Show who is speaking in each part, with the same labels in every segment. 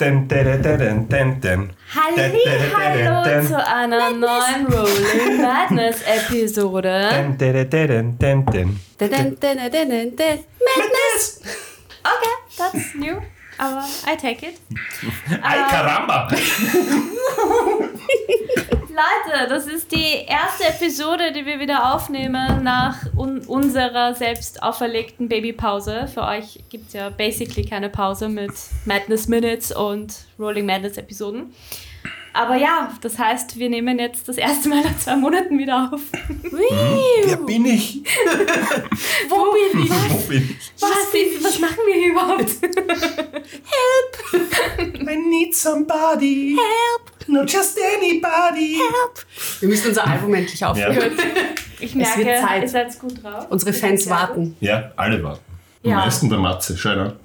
Speaker 1: Den, den, den, den, den.
Speaker 2: Halli, hallo zu einer neuen Rolling Madness Episode.
Speaker 1: Den, den, den, den, den.
Speaker 2: Dun, dun, dun, dun, dun. Madness! Okay, that's new, aber I take it.
Speaker 1: Ay, caramba!
Speaker 2: Leute, das ist die erste Episode, die wir wieder aufnehmen nach un unserer selbst auferlegten Babypause. Für euch gibt es ja basically keine Pause mit Madness Minutes und Rolling Madness Episoden. Aber ja, das heißt, wir nehmen jetzt das erste Mal nach zwei Monaten wieder auf.
Speaker 1: Wer bin ich?
Speaker 2: Wo bin ich?
Speaker 1: Wo bin ich?
Speaker 2: Was, ist, was machen wir hier überhaupt?
Speaker 1: I need somebody. Help. Not just anybody. Help.
Speaker 3: Wir müssen unser Album endlich aufhören.
Speaker 2: Ich
Speaker 3: Es wird
Speaker 2: merke,
Speaker 3: Zeit.
Speaker 2: ihr seid gut drauf.
Speaker 3: Unsere Fans warten.
Speaker 1: Ja, alle warten. Am
Speaker 2: Ja.
Speaker 1: meisten der Matze, schau ne?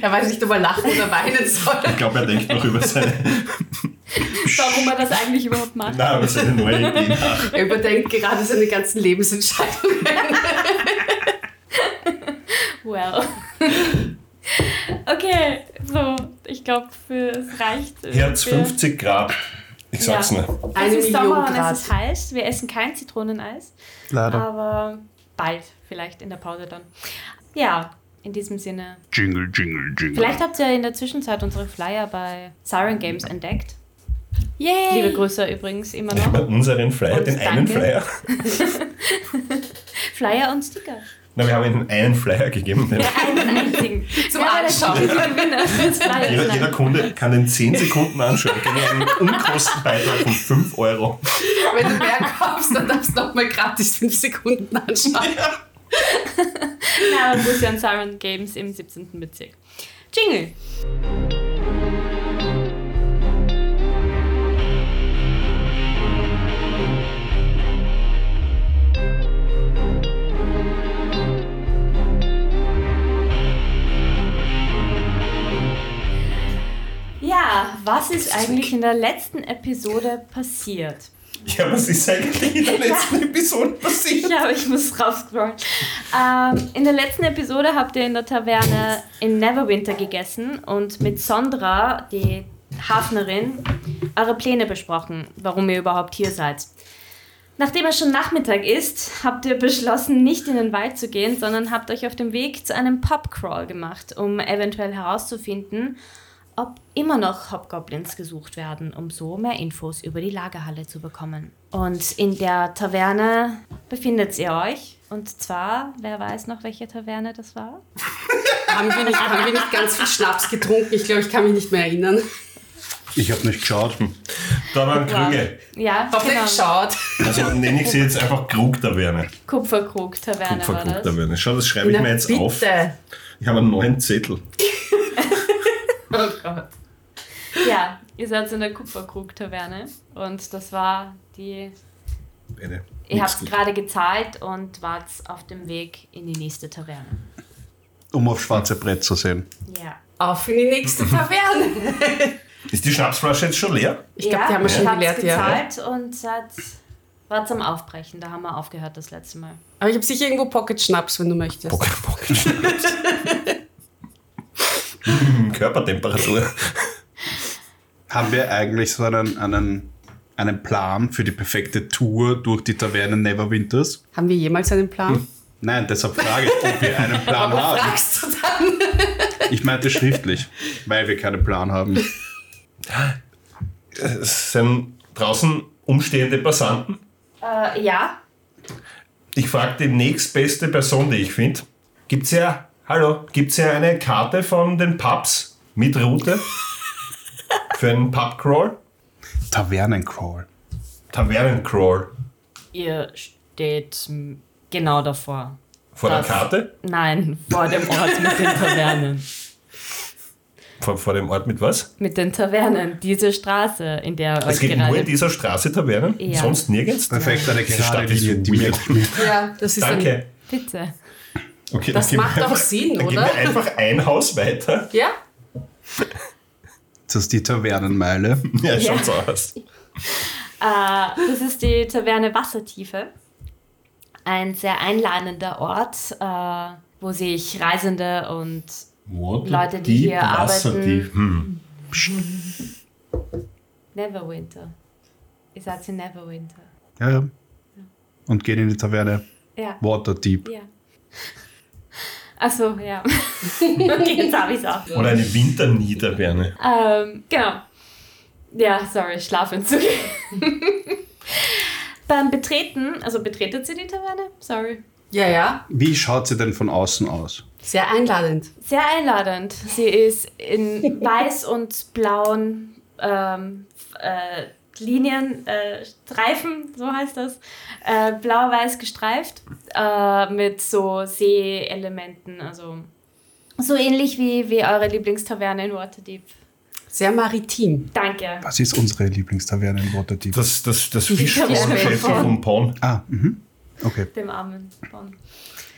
Speaker 3: Er weiß nicht, ob er lachen oder weinen soll.
Speaker 1: Ich glaube, er denkt noch über seine,
Speaker 2: Warum er das eigentlich überhaupt macht.
Speaker 1: nein, über seine neue Idee nach.
Speaker 3: Er überdenkt gerade seine ganzen Lebensentscheidungen.
Speaker 2: Well. Okay, so, ich glaube, es reicht.
Speaker 1: Herz
Speaker 2: Wir-
Speaker 1: 50 Grad. Ich sag's
Speaker 2: Ja.
Speaker 1: nur.
Speaker 3: Eine
Speaker 2: es ist Sommer und es ist heiß. Wir essen kein Zitroneneis,
Speaker 1: Leider.
Speaker 2: aber bald, vielleicht in der Pause dann. Ja, in diesem Sinne.
Speaker 1: Jingle, jingle, jingle.
Speaker 2: Vielleicht habt ihr in der Zwischenzeit unsere Flyer bei Siren Games entdeckt.
Speaker 3: Yay!
Speaker 2: Liebe Grüße übrigens immer noch.
Speaker 1: unseren Flyer,
Speaker 2: Und
Speaker 1: den einen
Speaker 2: danke.
Speaker 1: Flyer.
Speaker 2: Flyer und Sticker.
Speaker 1: Na, wir haben ihnen einen Flyer gegeben. Den
Speaker 2: Einen einzigen.
Speaker 3: Zum
Speaker 2: der
Speaker 3: Anschauen.
Speaker 2: Flyers?
Speaker 1: jeder, jeder Kunde kann den 10 Sekunden anschauen. Gegen einen Unkostenbeitrag von 5 Euro.
Speaker 3: Wenn du mehr kaufst, dann darfst du nochmal gratis 5 Sekunden anschauen.
Speaker 2: Na, und Bussi und Siren Games im 17. Bezirk. Jingle. Ja, was ist eigentlich in der letzten Episode passiert?
Speaker 1: Ja, was ist eigentlich in der letzten Episode passiert?
Speaker 2: Ja, aber ich muss raufscrollen. Ähm, in der letzten Episode habt ihr in der Taverne in Neverwinter gegessen und mit Sondra, die Hafnerin, eure Pläne besprochen, warum ihr überhaupt hier seid. Nachdem es schon Nachmittag ist, habt ihr beschlossen, nicht in den Wald zu gehen, sondern habt euch auf dem Weg zu einem Pubcrawl gemacht, um eventuell herauszufinden, ob immer noch Hobgoblins gesucht werden, um so mehr Infos über die Lagerhalle zu bekommen. Und in der Taverne befindet ihr euch. Und zwar, wer weiß noch, welche Taverne das war?
Speaker 3: Haben wir, nicht, haben wir nicht ganz viel Schnaps getrunken? Ich glaube, ich kann mich nicht mehr erinnern.
Speaker 4: Ich habe nicht geschaut.
Speaker 1: Da waren Krüge.
Speaker 2: Ja,
Speaker 3: Hab nicht
Speaker 2: genau.
Speaker 3: geschaut.
Speaker 1: Also nenne ich sie jetzt einfach Krug-Taverne.
Speaker 2: Kupferkrug-Taverne.
Speaker 1: Kupferkrug-Taverne. Schau, das schreibe ich
Speaker 3: Na,
Speaker 1: mir jetzt
Speaker 3: bitte.
Speaker 1: auf. Ich habe einen neuen Zettel.
Speaker 3: Oh Gott.
Speaker 2: Ja, ihr seid in der Kupferkrug-Taverne. Und das war die...
Speaker 1: Eine
Speaker 2: Ihr habt gerade gezahlt und wart auf dem Weg in die nächste Taverne.
Speaker 4: Um auf schwarze Brett zu sehen.
Speaker 2: Ja.
Speaker 3: Auf in die nächste Taverne.
Speaker 1: Ist die Schnapsflasche jetzt schon leer?
Speaker 3: Ich glaube, die haben wir schon geleert, ja.
Speaker 2: gezahlt und seid, war zum Aufbrechen. Da haben wir aufgehört das letzte Mal.
Speaker 3: Aber ich habe sicher irgendwo Pocket-Schnaps, wenn du möchtest.
Speaker 1: Hm, Körpertemperatur.
Speaker 4: Haben wir eigentlich so einen, einen, einen Plan für die perfekte Tour durch die Taverne Neverwinters?
Speaker 3: Haben wir jemals einen Plan?
Speaker 4: Nein, deshalb frage ich, ob wir einen Plan
Speaker 3: Warum
Speaker 4: haben.
Speaker 3: fragst du dann?
Speaker 4: Ich meinte schriftlich, weil wir keinen Plan haben.
Speaker 1: Es sind draußen umstehende Passanten.
Speaker 2: Äh, ja.
Speaker 1: Ich frage die nächstbeste Person, die ich finde. Gibt's ja, hallo, gibt's ja eine Karte von den Pubs mit Route? Für einen Pubcrawl?
Speaker 4: Tavernencrawl.
Speaker 1: Tavernencrawl.
Speaker 2: Ihr steht genau davor.
Speaker 1: Vor der Karte?
Speaker 2: Nein, vor dem Ort mit den Tavernen.
Speaker 1: Vor, vor dem Ort mit was?
Speaker 2: Mit den Tavernen. Diese Straße, in der
Speaker 1: Es
Speaker 2: euch
Speaker 1: gibt nur in dieser Straße Tavernen?
Speaker 2: Ja.
Speaker 1: Sonst nirgends?
Speaker 4: Perfekt, eine gerade
Speaker 1: Stadt
Speaker 4: die mir.
Speaker 3: Ja, das ist
Speaker 1: Danke.
Speaker 2: Bitte.
Speaker 1: Okay,
Speaker 3: Das macht auch
Speaker 1: einfach,
Speaker 3: Sinn,
Speaker 1: dann
Speaker 3: oder?
Speaker 1: geben wir einfach ein Haus weiter.
Speaker 3: Ja?
Speaker 4: Das ist die Tavernenmeile.
Speaker 1: Ja, schaut so aus.
Speaker 2: Äh, das ist die Taverne Wassertiefe. Ein sehr einladender Ort, äh, wo sich Reisende und Leute, die hier arbeiten.
Speaker 1: Hm.
Speaker 2: Neverwinter. Ihr seid in Neverwinter.
Speaker 4: Ja, ja. Und gehen in die Taverne
Speaker 2: Ja.
Speaker 4: Waterdeep.
Speaker 2: Ja. Achso, ja. okay, jetzt habe ich es auch.
Speaker 1: Oder eine Winterniederwärme.
Speaker 2: Ähm, genau. Ja, sorry, Schlafentzug. Beim Betreten, also betretet sie die Taverne? Sorry.
Speaker 3: Ja, ja.
Speaker 4: Wie schaut sie denn von außen aus?
Speaker 3: Sehr einladend.
Speaker 2: Sehr einladend. Sie ist in weiß und blauen ähm, äh, Linien, äh, Streifen, so heißt das, äh, blau-weiß gestreift, äh, mit so Seeelementen, also so ähnlich wie, wie eure Lieblingstaverne in Waterdeep.
Speaker 3: Sehr maritim.
Speaker 2: Danke.
Speaker 4: Was ist unsere Lieblingstaverne in Waterdeep?
Speaker 1: Das, das, das Fischvorgeschäft
Speaker 2: von-
Speaker 1: vom Pond.
Speaker 4: ah, mhm. Okay.
Speaker 2: Dem armen Bon.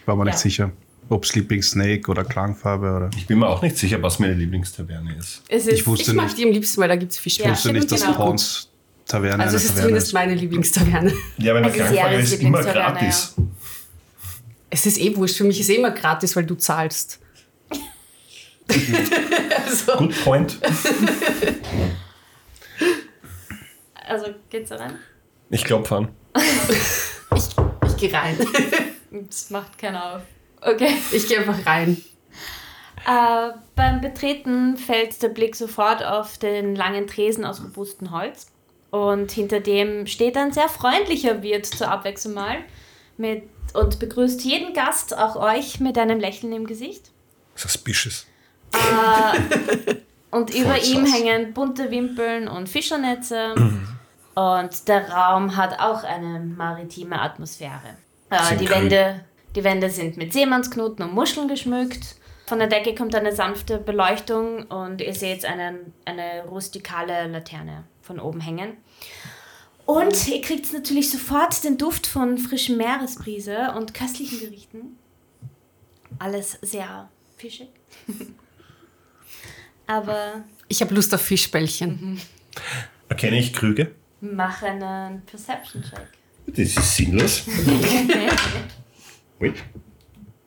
Speaker 4: War mir nicht
Speaker 2: Ja.
Speaker 4: sicher. Ob Sleeping Snake oder Klangfarbe oder.
Speaker 1: Ich bin mir auch nicht sicher, was meine Lieblingstaverne ist.
Speaker 2: Es ist,
Speaker 4: Ich wusste
Speaker 3: Ich mag
Speaker 4: nicht.
Speaker 3: die am liebsten, weil da gibt es Fisch.
Speaker 2: Ja,
Speaker 4: Ich wusste nicht, dass
Speaker 2: genau.
Speaker 4: Pawns Taverne
Speaker 3: Also es ist
Speaker 4: Taverne
Speaker 3: zumindest
Speaker 4: ist.
Speaker 3: meine Lieblingstaverne.
Speaker 1: Ja, aber eine
Speaker 2: Also
Speaker 1: Klangfarbe
Speaker 2: Sierras
Speaker 1: ist immer
Speaker 2: Lieblingstaverne,
Speaker 1: gratis.
Speaker 3: Es ist eh wurscht. Für mich ist eh immer gratis, weil du zahlst. also,
Speaker 1: Good point.
Speaker 2: also geht's da rein?
Speaker 1: Ich glaube an.
Speaker 3: ich gehe rein.
Speaker 2: Das macht keiner auf. Okay.
Speaker 3: Ich gehe einfach rein.
Speaker 2: Äh, beim Betreten fällt der Blick sofort auf den langen Tresen aus robustem Holz. Und hinter dem steht ein sehr freundlicher Wirt zur Abwechslung mal mit, und begrüßt jeden Gast, auch euch, mit einem Lächeln im Gesicht.
Speaker 1: Suspicious.
Speaker 2: Und über
Speaker 1: Voll
Speaker 2: ihm hängen bunte Wimpeln und Fischernetze. Und der Raum hat auch eine maritime Atmosphäre. Äh, die,
Speaker 1: grün.
Speaker 2: Wände, die Wände sind mit Seemannsknoten und Muscheln geschmückt. Von der Decke kommt eine sanfte Beleuchtung und ihr seht einen, eine rustikale Laterne von oben hängen. Und ihr kriegt natürlich sofort den Duft von frischem Meeresbrise und köstlichen Gerichten. Alles sehr fischig. Aber
Speaker 3: Ich habe Lust auf Fischbällchen.
Speaker 1: Erkenne ich Krüge?
Speaker 2: mach einen Perception-Check.
Speaker 1: Das ist sinnlos. Wait.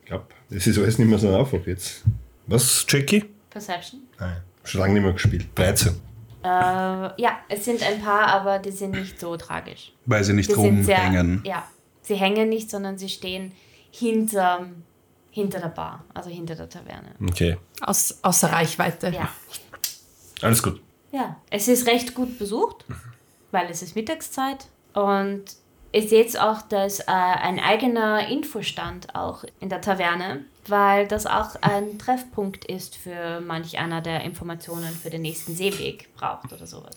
Speaker 1: Ich glaube, das ist alles nicht mehr so einfach jetzt. Was, Jackie?
Speaker 2: Perception?
Speaker 1: Nein. Schon lange nicht mehr gespielt. 13.
Speaker 2: Äh, ja, es sind ein paar, aber die sind nicht so tragisch.
Speaker 4: Weil sie nicht
Speaker 2: Die sind sehr,
Speaker 4: rumhängen.
Speaker 2: ja, sie hängen nicht, sondern sie stehen hinter, hinter der Bar, also hinter der Taverne.
Speaker 1: Okay.
Speaker 3: Aus, außer Reichweite.
Speaker 2: Ja.
Speaker 1: Alles gut.
Speaker 2: ja, es ist recht gut besucht, weil es ist Mittagszeit und ihr seht auch, dass äh, ein eigener Infostand auch in der Taverne, weil das auch ein Treffpunkt ist für manch einer, der Informationen für den nächsten Seeweg braucht oder sowas.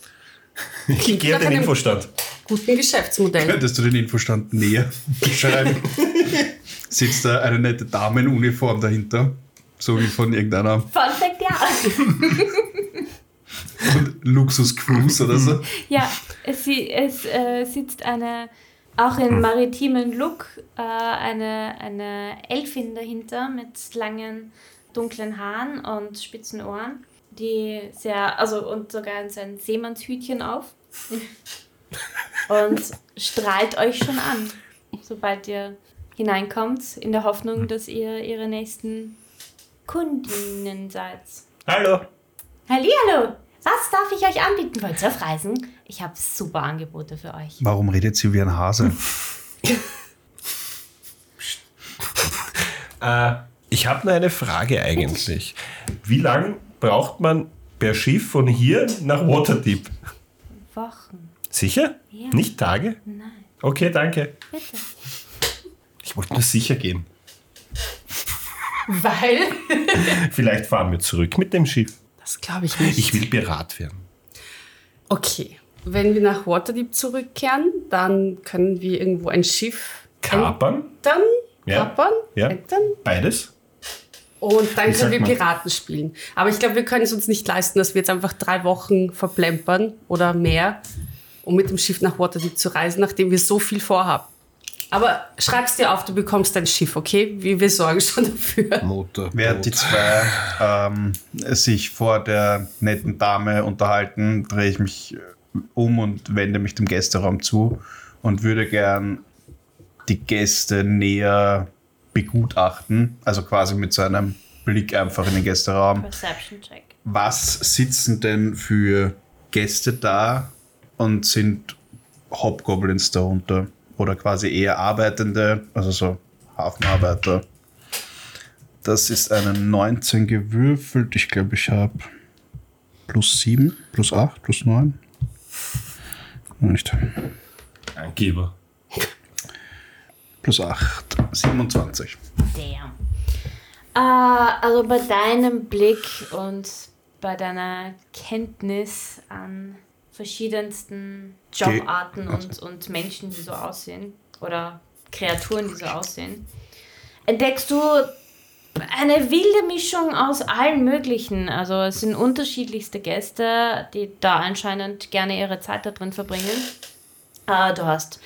Speaker 1: Ich gehe auf den Infostand.
Speaker 3: Guten Geschäftsmodell.
Speaker 4: Könntest du den Infostand näher beschreiben? Sitzt da eine nette Dame in Uniform dahinter? So wie von irgendeiner
Speaker 2: Fun Fact, ja.
Speaker 4: Luxus-Cruise oder so.
Speaker 2: Ja, es, es äh, sitzt eine, auch in maritimen Look, äh, eine, eine Elfin dahinter mit langen, dunklen Haaren und spitzen Ohren, die sehr, also und sogar sein Seemannshütchen auf und strahlt euch schon an, sobald ihr hineinkommt, in der Hoffnung, dass ihr ihre nächsten Kundinnen seid.
Speaker 1: Hallo.
Speaker 2: Hallihallo! Was darf ich euch anbieten? Wollt ihr auf Reisen? Ich habe super Angebote für euch.
Speaker 4: Warum redet sie wie ein Hase?
Speaker 1: Äh, ich habe nur eine Frage eigentlich. Wie lange braucht man per Schiff von hier nach Waterdeep?
Speaker 2: Wochen.
Speaker 1: Sicher?
Speaker 2: Ja.
Speaker 1: Nicht Tage?
Speaker 2: Nein,
Speaker 1: Okay, danke.
Speaker 2: bitte.
Speaker 1: Ich wollte nur sicher gehen.
Speaker 3: Weil?
Speaker 1: Vielleicht fahren wir zurück mit dem Schiff.
Speaker 3: Das glaube ich nicht.
Speaker 1: Ich will Pirat werden.
Speaker 3: Okay. Wenn wir nach Waterdeep zurückkehren, dann können wir irgendwo ein Schiff
Speaker 1: Kapern? Ja.
Speaker 3: kapern,
Speaker 1: Ja.
Speaker 3: entern
Speaker 1: Beides?
Speaker 3: und dann
Speaker 1: sagt
Speaker 3: können wir? Piraten spielen. Aber ich glaube, wir können es uns nicht leisten, dass wir jetzt einfach drei Wochen verplempern oder mehr, um mit dem Schiff nach Waterdeep zu reisen, nachdem wir so viel vorhaben. Aber schreib's dir auf, du bekommst ein Schiff, okay? Wir, wir sorgen schon dafür.
Speaker 1: Motor.
Speaker 4: Während die zwei ähm, sich vor der netten Dame unterhalten, drehe ich mich äh, um und wende mich dem Gästeraum zu und würde gern die Gäste näher begutachten, also quasi mit so einem Blick einfach in den Gästeraum.
Speaker 2: Perception Check.
Speaker 4: Was sitzen denn für Gäste da und sind Hobgoblins darunter? Oder quasi eher Arbeitende, also so Hafenarbeiter? Das ist eine 19 gewürfelt. Ich glaube, ich habe plus 7, plus 8, plus 9. Nicht.
Speaker 1: Angeber.
Speaker 4: Plus 8, 27.
Speaker 2: Damn. Äh, also bei deinem Blick und bei deiner Kenntnis an verschiedensten Jobarten und, und Menschen, die so aussehen, oder Kreaturen, die so aussehen, entdeckst du eine wilde Mischung aus allen möglichen. Also es sind unterschiedlichste Gäste, die da anscheinend gerne ihre Zeit da drin verbringen. Äh, du hast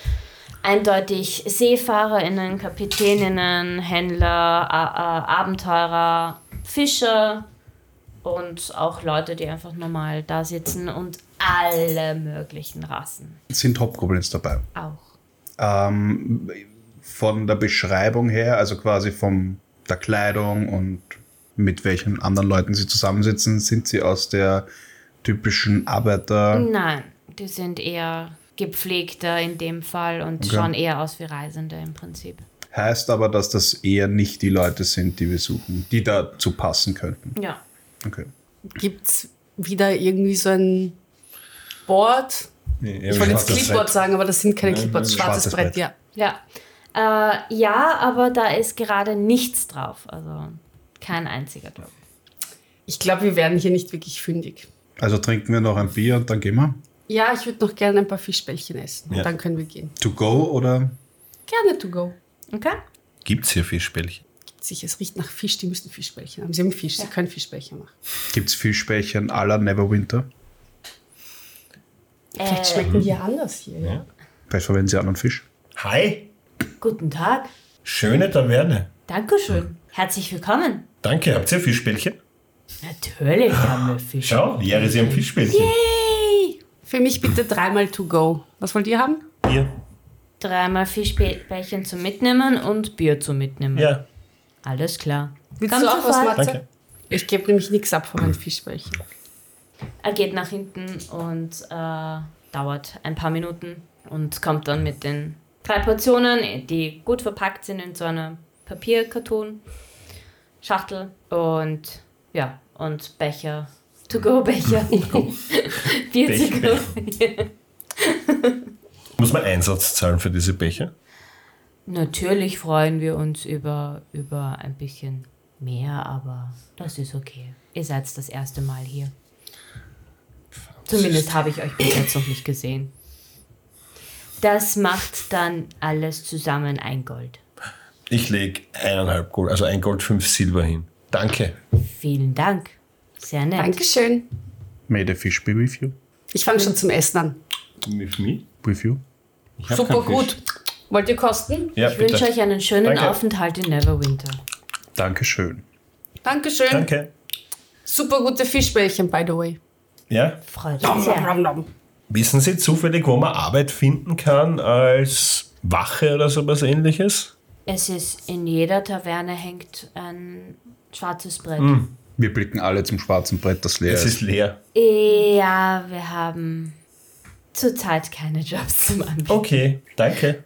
Speaker 2: eindeutig SeefahrerInnen, Kapitäninnen, Händler, Abenteurer, Fischer und auch Leute, die einfach normal da sitzen und alle möglichen Rassen
Speaker 4: Sind Hobgoblins dabei?
Speaker 2: auch.
Speaker 4: Ähm, von der Beschreibung her, also quasi von der Kleidung und mit welchen anderen Leuten sie zusammensitzen, sind sie aus der typischen Arbeiter.
Speaker 2: Nein, die sind eher gepflegter in dem Fall und
Speaker 4: Okay.
Speaker 2: schauen eher aus wie Reisende im Prinzip.
Speaker 4: Heißt aber, dass das eher nicht die Leute sind, die wir suchen, die dazu passen könnten.
Speaker 2: Ja.
Speaker 4: Okay.
Speaker 3: Gibt es wieder irgendwie so ein Board? Ich wollte jetzt Clipboard sagen, aber das sind keine Clipboards. Schwarzes,
Speaker 4: schwarzes
Speaker 3: Brett,
Speaker 4: Brett.
Speaker 3: ja.
Speaker 2: Ja. Äh, ja, aber da ist gerade nichts drauf. Also kein einziger drauf.
Speaker 3: Ich glaube, wir werden hier nicht wirklich fündig.
Speaker 4: Also trinken wir noch ein Bier und dann gehen wir.
Speaker 3: Ja, ich würde noch gerne ein paar Fischbällchen essen.
Speaker 1: Ja.
Speaker 3: Dann können wir gehen.
Speaker 4: To go oder?
Speaker 3: Gerne to go.
Speaker 2: Okay?
Speaker 1: Gibt es hier Fischbällchen?
Speaker 3: Sicher, es riecht nach Fisch, die müssen Fischbällchen haben. Sie haben Fisch, sie können Fischbällchen machen.
Speaker 4: Gibt es Fischbällchen à la Neverwinter?
Speaker 3: Vielleicht
Speaker 2: Äh,
Speaker 3: schmecken die ja anders hier. Ja.
Speaker 4: Vielleicht verwenden sie anderen Fisch.
Speaker 1: Hi,
Speaker 2: Guten Tag.
Speaker 1: schöne Taverne.
Speaker 2: Dankeschön. Herzlich willkommen.
Speaker 1: Danke, habt ihr Fischbällchen?
Speaker 2: Natürlich haben wir Fisch.
Speaker 1: Schau, Jere, sie haben Fischbällchen.
Speaker 2: Hey!
Speaker 3: Für mich bitte dreimal to go. Was wollt ihr haben?
Speaker 1: Bier.
Speaker 2: Dreimal Fischbällchen zum Mitnehmen und Bier zum Mitnehmen.
Speaker 1: Ja,
Speaker 2: Alles klar.
Speaker 3: Willst
Speaker 2: Kommt
Speaker 3: du auch was,
Speaker 2: sofort.
Speaker 3: Matze?
Speaker 1: danke.
Speaker 3: Ich gebe nämlich nichts ab von meinen Fischbällchen.
Speaker 2: Er geht nach hinten und äh, dauert ein paar Minuten und kommt dann mit den drei Portionen, die gut verpackt sind in so einer Papierkarton, Schachtel und ja, und Becher. To-go-Becher. Bier.
Speaker 1: Muss man Einsatz zahlen für diese Becher?
Speaker 2: Natürlich freuen wir uns über, über ein bisschen mehr, aber das ist okay. Ihr seid das erste Mal hier. Zumindest habe ich euch bis jetzt noch nicht gesehen. Das macht dann alles zusammen ein Gold.
Speaker 1: Ich lege eineinhalb Gold, also ein Gold, fünf Silber hin. Danke.
Speaker 2: Vielen Dank. Sehr nett.
Speaker 3: Dankeschön.
Speaker 4: May the fish be with you.
Speaker 3: Ich fange schon zum Essen an.
Speaker 1: With me?
Speaker 4: With you.
Speaker 1: Ich hab
Speaker 3: Super
Speaker 1: keinen Fisch.
Speaker 3: gut. Wollt ihr kosten?
Speaker 1: Ja,
Speaker 2: Ich wünsche euch einen schönen
Speaker 1: Danke.
Speaker 2: Aufenthalt in Neverwinter.
Speaker 4: Dankeschön.
Speaker 3: Dankeschön.
Speaker 1: Danke.
Speaker 3: Super gute Fischbällchen, by the way.
Speaker 1: Ja,
Speaker 2: Freut mich sehr.
Speaker 1: wissen Sie zufällig, wo man Arbeit finden kann als Wache oder sowas ähnliches?
Speaker 2: Es ist in jeder Taverne hängt ein schwarzes Brett.
Speaker 4: Wir blicken alle zum schwarzen Brett, das leer
Speaker 1: Es
Speaker 4: ist.
Speaker 1: ist leer.
Speaker 2: Ja, wir haben zurzeit keine Jobs zum Anbieten.
Speaker 1: Okay, danke.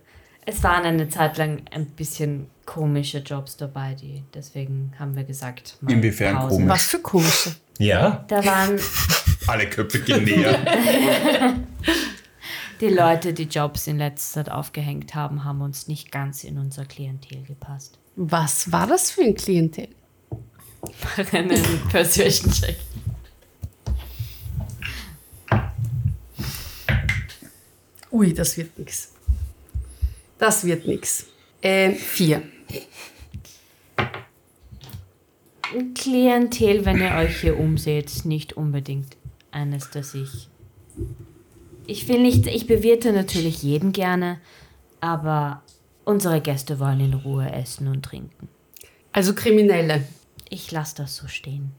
Speaker 2: Es waren eine Zeit lang ein bisschen komische Jobs dabei, die deswegen haben wir gesagt. mal
Speaker 4: Inwiefern
Speaker 2: Pause.
Speaker 4: komisch?
Speaker 3: Was für komische.
Speaker 1: Ja,
Speaker 2: Da waren
Speaker 4: Alle Köpfe gehen näher.
Speaker 2: die Leute, die Jobs in letzter Zeit aufgehängt haben, haben uns nicht ganz in unser Klientel gepasst.
Speaker 3: Was war das für ein Klientel?
Speaker 2: Einen Persuasion Check.
Speaker 3: Ui, das wird nix. Das wird nix. Ähm, vier.
Speaker 2: Klientel, wenn ihr euch hier umseht, nicht unbedingt eines, das ich. Ich will nicht, ich bewirte natürlich jeden gerne, aber unsere Gäste wollen in Ruhe essen und trinken.
Speaker 3: Also Kriminelle.
Speaker 2: Ich lasse das so stehen.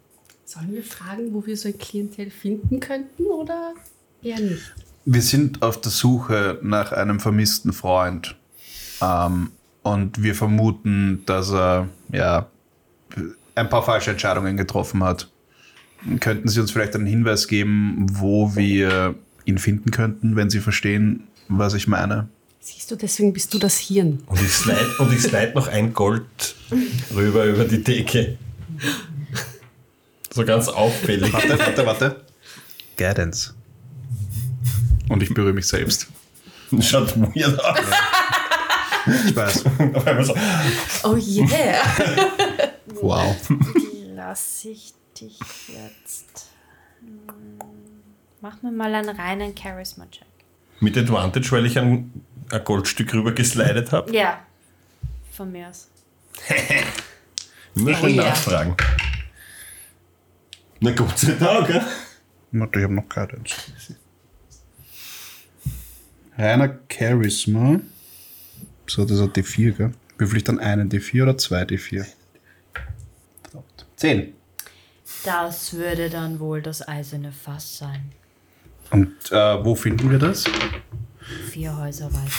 Speaker 3: Sollen wir fragen, wo wir so ein Klientel finden könnten oder eher nicht?
Speaker 4: Wir sind auf der Suche nach einem vermissten Freund. Ähm, und wir vermuten, dass er ja ein paar falsche Entscheidungen getroffen hat. Könnten Sie uns vielleicht einen Hinweis geben, wo wir ihn finden könnten, wenn Sie verstehen, was ich meine?
Speaker 3: Siehst du, deswegen bist du das Hirn.
Speaker 1: Und ich slide, und ich slide noch ein Gold rüber über die Decke. So ganz auffällig.
Speaker 4: Warte, warte, warte. Guidance. Und ich berühre mich selbst.
Speaker 1: Schaut weird aus.
Speaker 4: Ich weiß.
Speaker 1: Auf einmal so,
Speaker 3: Oh yeah.
Speaker 4: Wow.
Speaker 2: Lass ich dich jetzt. Hm, Mach mir mal einen reinen Charisma-Check.
Speaker 1: Mit Advantage, weil ich ein, ein Goldstück rüber geslidet habe.
Speaker 2: Ja. Von mir aus.
Speaker 1: Schnell
Speaker 3: Oh yeah.
Speaker 1: nachfragen. Na Gott sei Dank, ja?
Speaker 4: Warte, ich habe noch Guidance. Reiner Charisma. So, das hat D4, gell? Würfel ich dann einen D4 oder zwei D4? Verdammt. Zehn.
Speaker 2: Das würde dann wohl das eiserne Fass sein.
Speaker 4: Und äh, wo finden wir das?
Speaker 2: Vier Häuser weiter.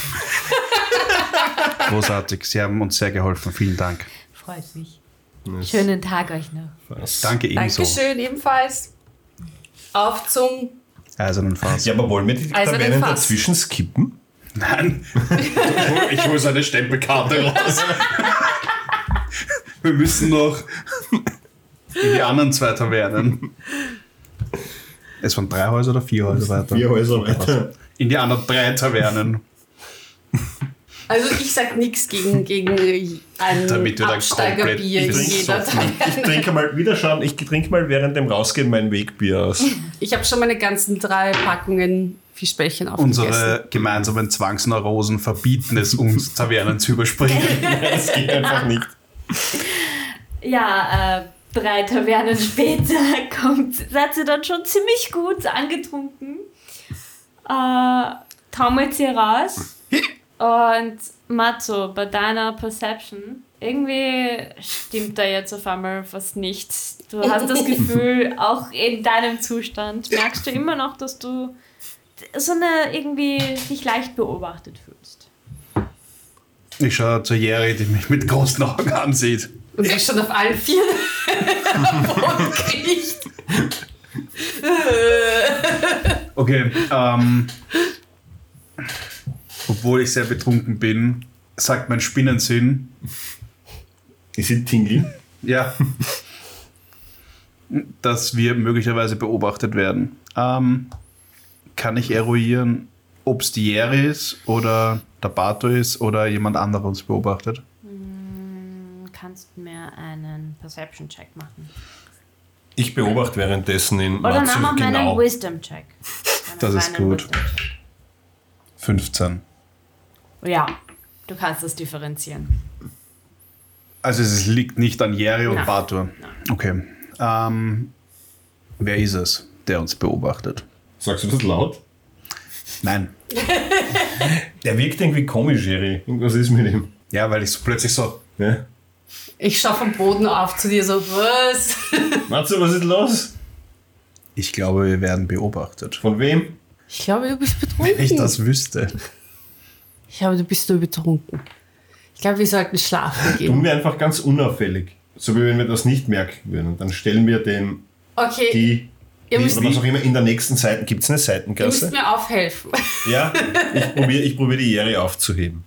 Speaker 4: Großartig, Sie haben uns sehr geholfen. Vielen Dank.
Speaker 2: Freut mich. Schönen Tag euch noch.
Speaker 1: Was?
Speaker 4: Danke ebenso.
Speaker 3: Dankeschön, ebenfalls. Auf zum.
Speaker 4: Eisernen Fass.
Speaker 1: Ja, aber wollen wir die
Speaker 3: Eisernen
Speaker 1: Tavernen dazwischen skippen?
Speaker 4: Nein, ich hole seine Stempelkarte raus. Wir müssen noch in die anderen zwei Tavernen. Es waren drei Häuser oder vier Häuser weiter?
Speaker 1: Vier Häuser weiter.
Speaker 4: In die anderen drei Tavernen.
Speaker 3: Also ich sag nichts gegen, gegen ein
Speaker 4: Damit wir
Speaker 3: Absteigerbier in jeder. Taverne.
Speaker 1: Ich trinke mal, wieder schauen, ich trinke mal während dem Rausgehen mein Wegbier aus.
Speaker 3: Ich habe schon meine ganzen drei Packungen Fischbällchen aufgegessen.
Speaker 4: Unsere gemeinsamen Zwangsneurosen verbieten es uns, Tavernen zu überspringen.
Speaker 1: Das geht einfach nicht.
Speaker 2: Ja, äh, drei Tavernen später kommt, seid ihr dann schon ziemlich gut angetrunken. Äh, taumelt sie raus. Und Matzo, bei deiner Perception, irgendwie stimmt da jetzt auf einmal was nicht. Du hast das Gefühl, auch in deinem Zustand merkst du immer noch, dass du so eine irgendwie dich leicht beobachtet fühlst.
Speaker 4: Ich schaue zur Jerry, die mich mit großen Augen ansieht.
Speaker 3: Und sie schon auf allen vier Boden kriecht.
Speaker 4: Okay, ähm, obwohl ich sehr betrunken bin, sagt mein Spinnensinn,
Speaker 1: Ist sie Tingli?
Speaker 4: ja, dass wir möglicherweise beobachtet werden. Ähm, kann ich eruieren, ob es die Jerry ist oder der Bato ist oder jemand anderer uns beobachtet?
Speaker 2: Du kannst mir einen Perception-Check machen.
Speaker 1: Ich beobachte währenddessen in
Speaker 2: Oder
Speaker 1: Matsu
Speaker 2: dann mach mal einen
Speaker 1: genau.
Speaker 2: Wisdom-Check. Einen
Speaker 4: Das ist gut.
Speaker 2: Wisdom-Check.
Speaker 4: 15.
Speaker 2: Ja, du kannst das differenzieren.
Speaker 4: Also es liegt nicht an Jerry und. Bato. Okay. Ähm, wer ist es, der uns beobachtet?
Speaker 1: Sagst du das laut?
Speaker 4: Nein.
Speaker 1: Der wirkt irgendwie komisch, Jerry. Irgendwas ist mit ihm.
Speaker 4: Ja, weil ich so plötzlich so.
Speaker 1: Ja?
Speaker 3: Ich schaue vom Boden auf zu dir so, was?
Speaker 1: Matsu, was ist los?
Speaker 4: Ich glaube, wir werden beobachtet.
Speaker 1: Von wem?
Speaker 3: Ich glaube, du bist betrunken.
Speaker 4: Wenn ich das wüsste.
Speaker 3: Ich glaube, du bist nur betrunken. Ich glaube, wir sollten schlafen
Speaker 1: Tun
Speaker 3: gehen.
Speaker 1: wir einfach ganz unauffällig. So wie wenn wir das nicht merken würden. Und dann stellen wir den,
Speaker 3: Okay,
Speaker 1: die,
Speaker 3: ihr müsst,
Speaker 1: oder was auch immer in der nächsten Seite. Gibt es eine
Speaker 3: ihr müsst
Speaker 1: Seitengasse?
Speaker 3: mir aufhelfen.
Speaker 1: Ja, ich probiere ich probier die Jerry aufzuheben.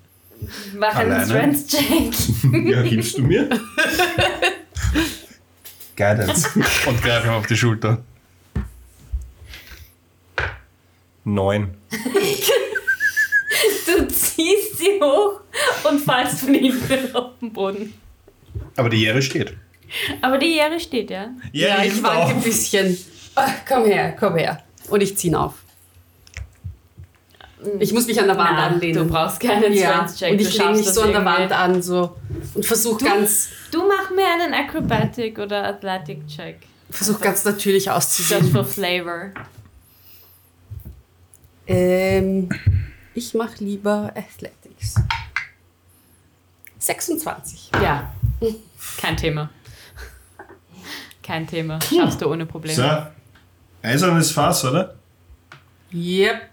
Speaker 2: Mach einen? Strength-Check.
Speaker 1: Ja, hilfst du mir?
Speaker 4: Guidance. Und greife ihm auf die Schulter.
Speaker 1: Neun.
Speaker 2: Du ziehst sie hoch und fallst von hinten auf den Boden.
Speaker 4: Aber die Jerry steht.
Speaker 2: Aber die Jähre steht, ja?
Speaker 3: Ja, ich
Speaker 1: hilft
Speaker 3: wanke ein bisschen. Ah, komm her, komm her. Und ich ziehe ihn auf. Ich muss mich an der Wand
Speaker 2: Na,
Speaker 3: anlehnen.
Speaker 2: du brauchst keinen
Speaker 3: ja.
Speaker 2: Strength-Check.
Speaker 3: Und
Speaker 2: du
Speaker 3: ich lehne mich so an der. Wand an so und versuche ganz,
Speaker 2: Du mach mir einen Acrobatic oder Athletic-Check.
Speaker 3: versuch ganz natürlich
Speaker 2: Just
Speaker 3: auszusehen.
Speaker 2: for flavor.
Speaker 3: Ähm, ich mache lieber Athletics. 26.
Speaker 2: Ja, kein Thema. Kein Thema. Schaffst du ohne Probleme.
Speaker 1: So, eisernes Fass, oder?
Speaker 3: Yep,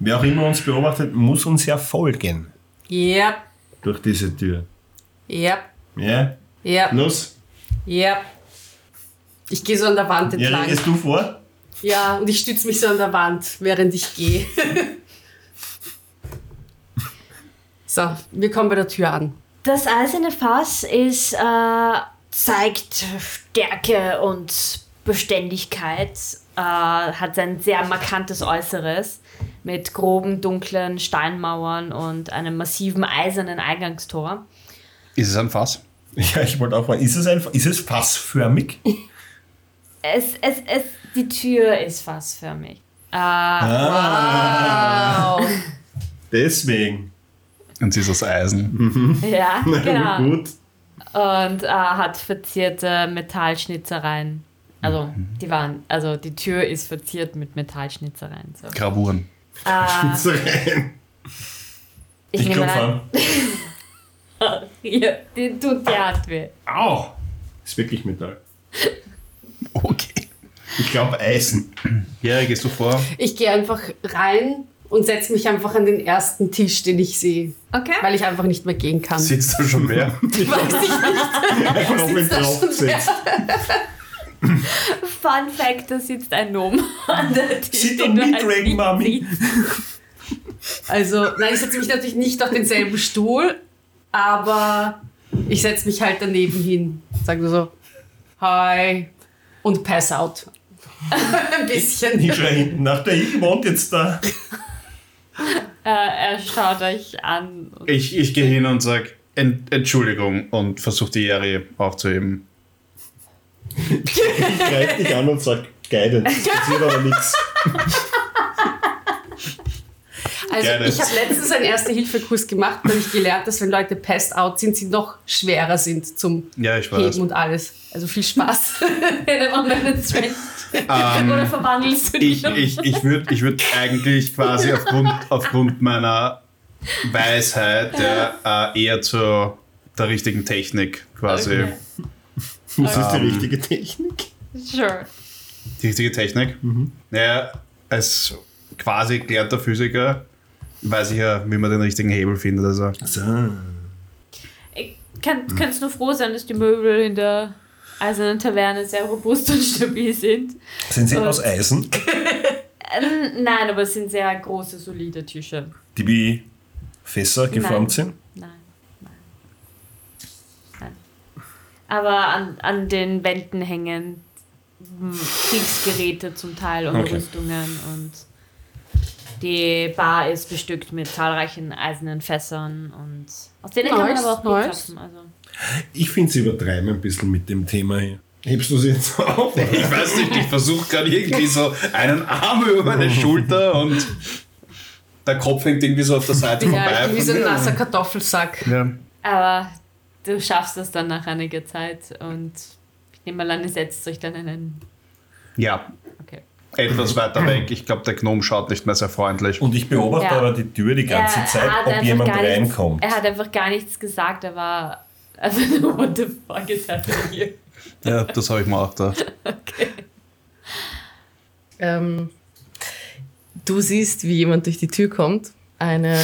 Speaker 1: Wer auch immer uns beobachtet, muss uns ja folgen
Speaker 3: yep,
Speaker 1: durch diese Tür.
Speaker 3: yep,
Speaker 1: Ja?
Speaker 3: yep,
Speaker 1: Los?
Speaker 3: Ja. Ich gehe so an der Wand
Speaker 1: Ja,
Speaker 3: entlang.
Speaker 1: gehst du vor?
Speaker 3: Ja, und ich stütze mich so an der Wand, während ich gehe. so, wir kommen bei der Tür an.
Speaker 2: Das eiserne Fass ist, äh, zeigt Stärke und Beständigkeit, äh, hat ein sehr markantes Äußeres mit groben, dunklen Steinmauern und einem massiven eisernen Eingangstor.
Speaker 4: Ist es ein Fass?
Speaker 1: Ja, ich wollte auch fragen, ist es, ein, ist es fassförmig?
Speaker 2: Es, es, es, die Tür ist fassförmig. Äh,
Speaker 1: Ah, deswegen.
Speaker 4: Und sie ist aus Eisen.
Speaker 2: Ja, genau.
Speaker 1: Gut.
Speaker 2: Und äh, hat verzierte Metallschnitzereien. Also die waren, also die Tür ist verziert mit Metallschnitzereien. So.
Speaker 4: Gravuren.
Speaker 2: Äh,
Speaker 1: So rein.
Speaker 2: ich
Speaker 1: Ich klopfe
Speaker 2: an, ja, die tut die Hand weh.
Speaker 1: Au! Ist wirklich Metall.
Speaker 4: Okay.
Speaker 1: Ich glaube Eisen.
Speaker 4: Ja, gehst du vor?
Speaker 3: Ich gehe einfach rein und setze mich einfach an den ersten Tisch, den ich sehe,
Speaker 2: Okay.
Speaker 3: weil ich einfach nicht mehr gehen kann.
Speaker 4: Sitzt da schon wer?
Speaker 3: Weiß ich nicht.
Speaker 1: Einfach auf ihn
Speaker 3: da schon
Speaker 1: draufgesetzt.
Speaker 2: Fun Fact, da sitzt ein Gnome an der Tür.
Speaker 1: Sit
Speaker 2: den
Speaker 1: on
Speaker 2: du
Speaker 1: me, Dragon
Speaker 2: nicht
Speaker 1: Mummy.
Speaker 3: siehst. Also, nein, ich setze mich natürlich nicht auf denselben Stuhl, aber ich setze mich halt daneben hin. Sag nur so, hi und pass out. Ein bisschen.
Speaker 1: Ich schreie hinten nach, der Ich wohnt jetzt da.
Speaker 2: Äh, er schaut euch an. Und
Speaker 4: Ich, ich gehe hin und sage Entschuldigung und versuche die Jere aufzuheben.
Speaker 1: Ich greife dich an und sage Guidance. Das passiert aber nichts.
Speaker 3: Also
Speaker 4: Gerne.
Speaker 3: ich habe letztens einen Erste-Hilfe-Kurs gemacht, da habe ich gelernt, dass wenn Leute passed out sind, sie noch schwerer sind zum
Speaker 4: Ja.
Speaker 3: Heben und alles. Also viel Spaß.
Speaker 2: machen wir einen Strength. Oder verwandelst du dich?
Speaker 4: Ich, ich, ich würde ich würd eigentlich quasi aufgrund, aufgrund meiner Weisheit ja, äh, eher zu der richtigen Technik quasi.
Speaker 2: Okay.
Speaker 1: Das ist die
Speaker 4: Ähm.
Speaker 1: richtige Technik.
Speaker 2: Sure.
Speaker 4: Die richtige Technik? Naja, als quasi gelernter Physiker weiß ich ja, wie man den richtigen Hebel findet. Also.
Speaker 1: So.
Speaker 2: Ich kann, kannst nur froh sein, dass die Möbel in der eisernen Taverne sehr robust und stabil sind.
Speaker 1: Sind sie
Speaker 2: Und-
Speaker 1: aus Eisen?
Speaker 2: Ähm, nein, aber es sind sehr große, solide Tische.
Speaker 1: Die wie Fässer geformt
Speaker 2: Nein.
Speaker 1: sind?
Speaker 2: Nein. Nein. Aber an, an den Wänden hängen hm, Kriegsgeräte zum Teil und
Speaker 1: Okay.
Speaker 2: Rüstungen und die Bar ist bestückt mit zahlreichen eisernen Fässern und aus denen kann man
Speaker 3: Nice,
Speaker 2: aber auch Bier
Speaker 3: nice.
Speaker 2: zapfen. Also.
Speaker 1: Ich finde, sie übertreiben ein bisschen mit dem Thema hier. Hebst du sie jetzt auf?
Speaker 4: Ich weiß nicht, ich versuche gerade irgendwie so einen Arm über meine Schulter und der Kopf hängt irgendwie so auf der Seite
Speaker 3: Ja,
Speaker 4: vorbei.
Speaker 3: wie so ein nasser Kartoffelsack.
Speaker 4: Ja.
Speaker 2: Aber du schaffst das dann nach einiger Zeit und ich nehme mal an, ihr setzt euch dann in einen.
Speaker 4: ja,
Speaker 2: Okay.
Speaker 4: etwas weiter weg. Ich glaube, der Gnom schaut nicht mehr sehr freundlich.
Speaker 1: Und ich beobachte
Speaker 2: Ja.
Speaker 1: aber die Tür die ganze
Speaker 2: Er
Speaker 1: Zeit, ob jemand
Speaker 2: gar nichts-
Speaker 1: reinkommt.
Speaker 2: Er hat einfach gar nichts gesagt, er war einfach nur, what the fuck is happening here?
Speaker 4: Ja, das habe ich mir auch gedacht.
Speaker 5: Ähm, du siehst, wie jemand durch die Tür kommt. Eine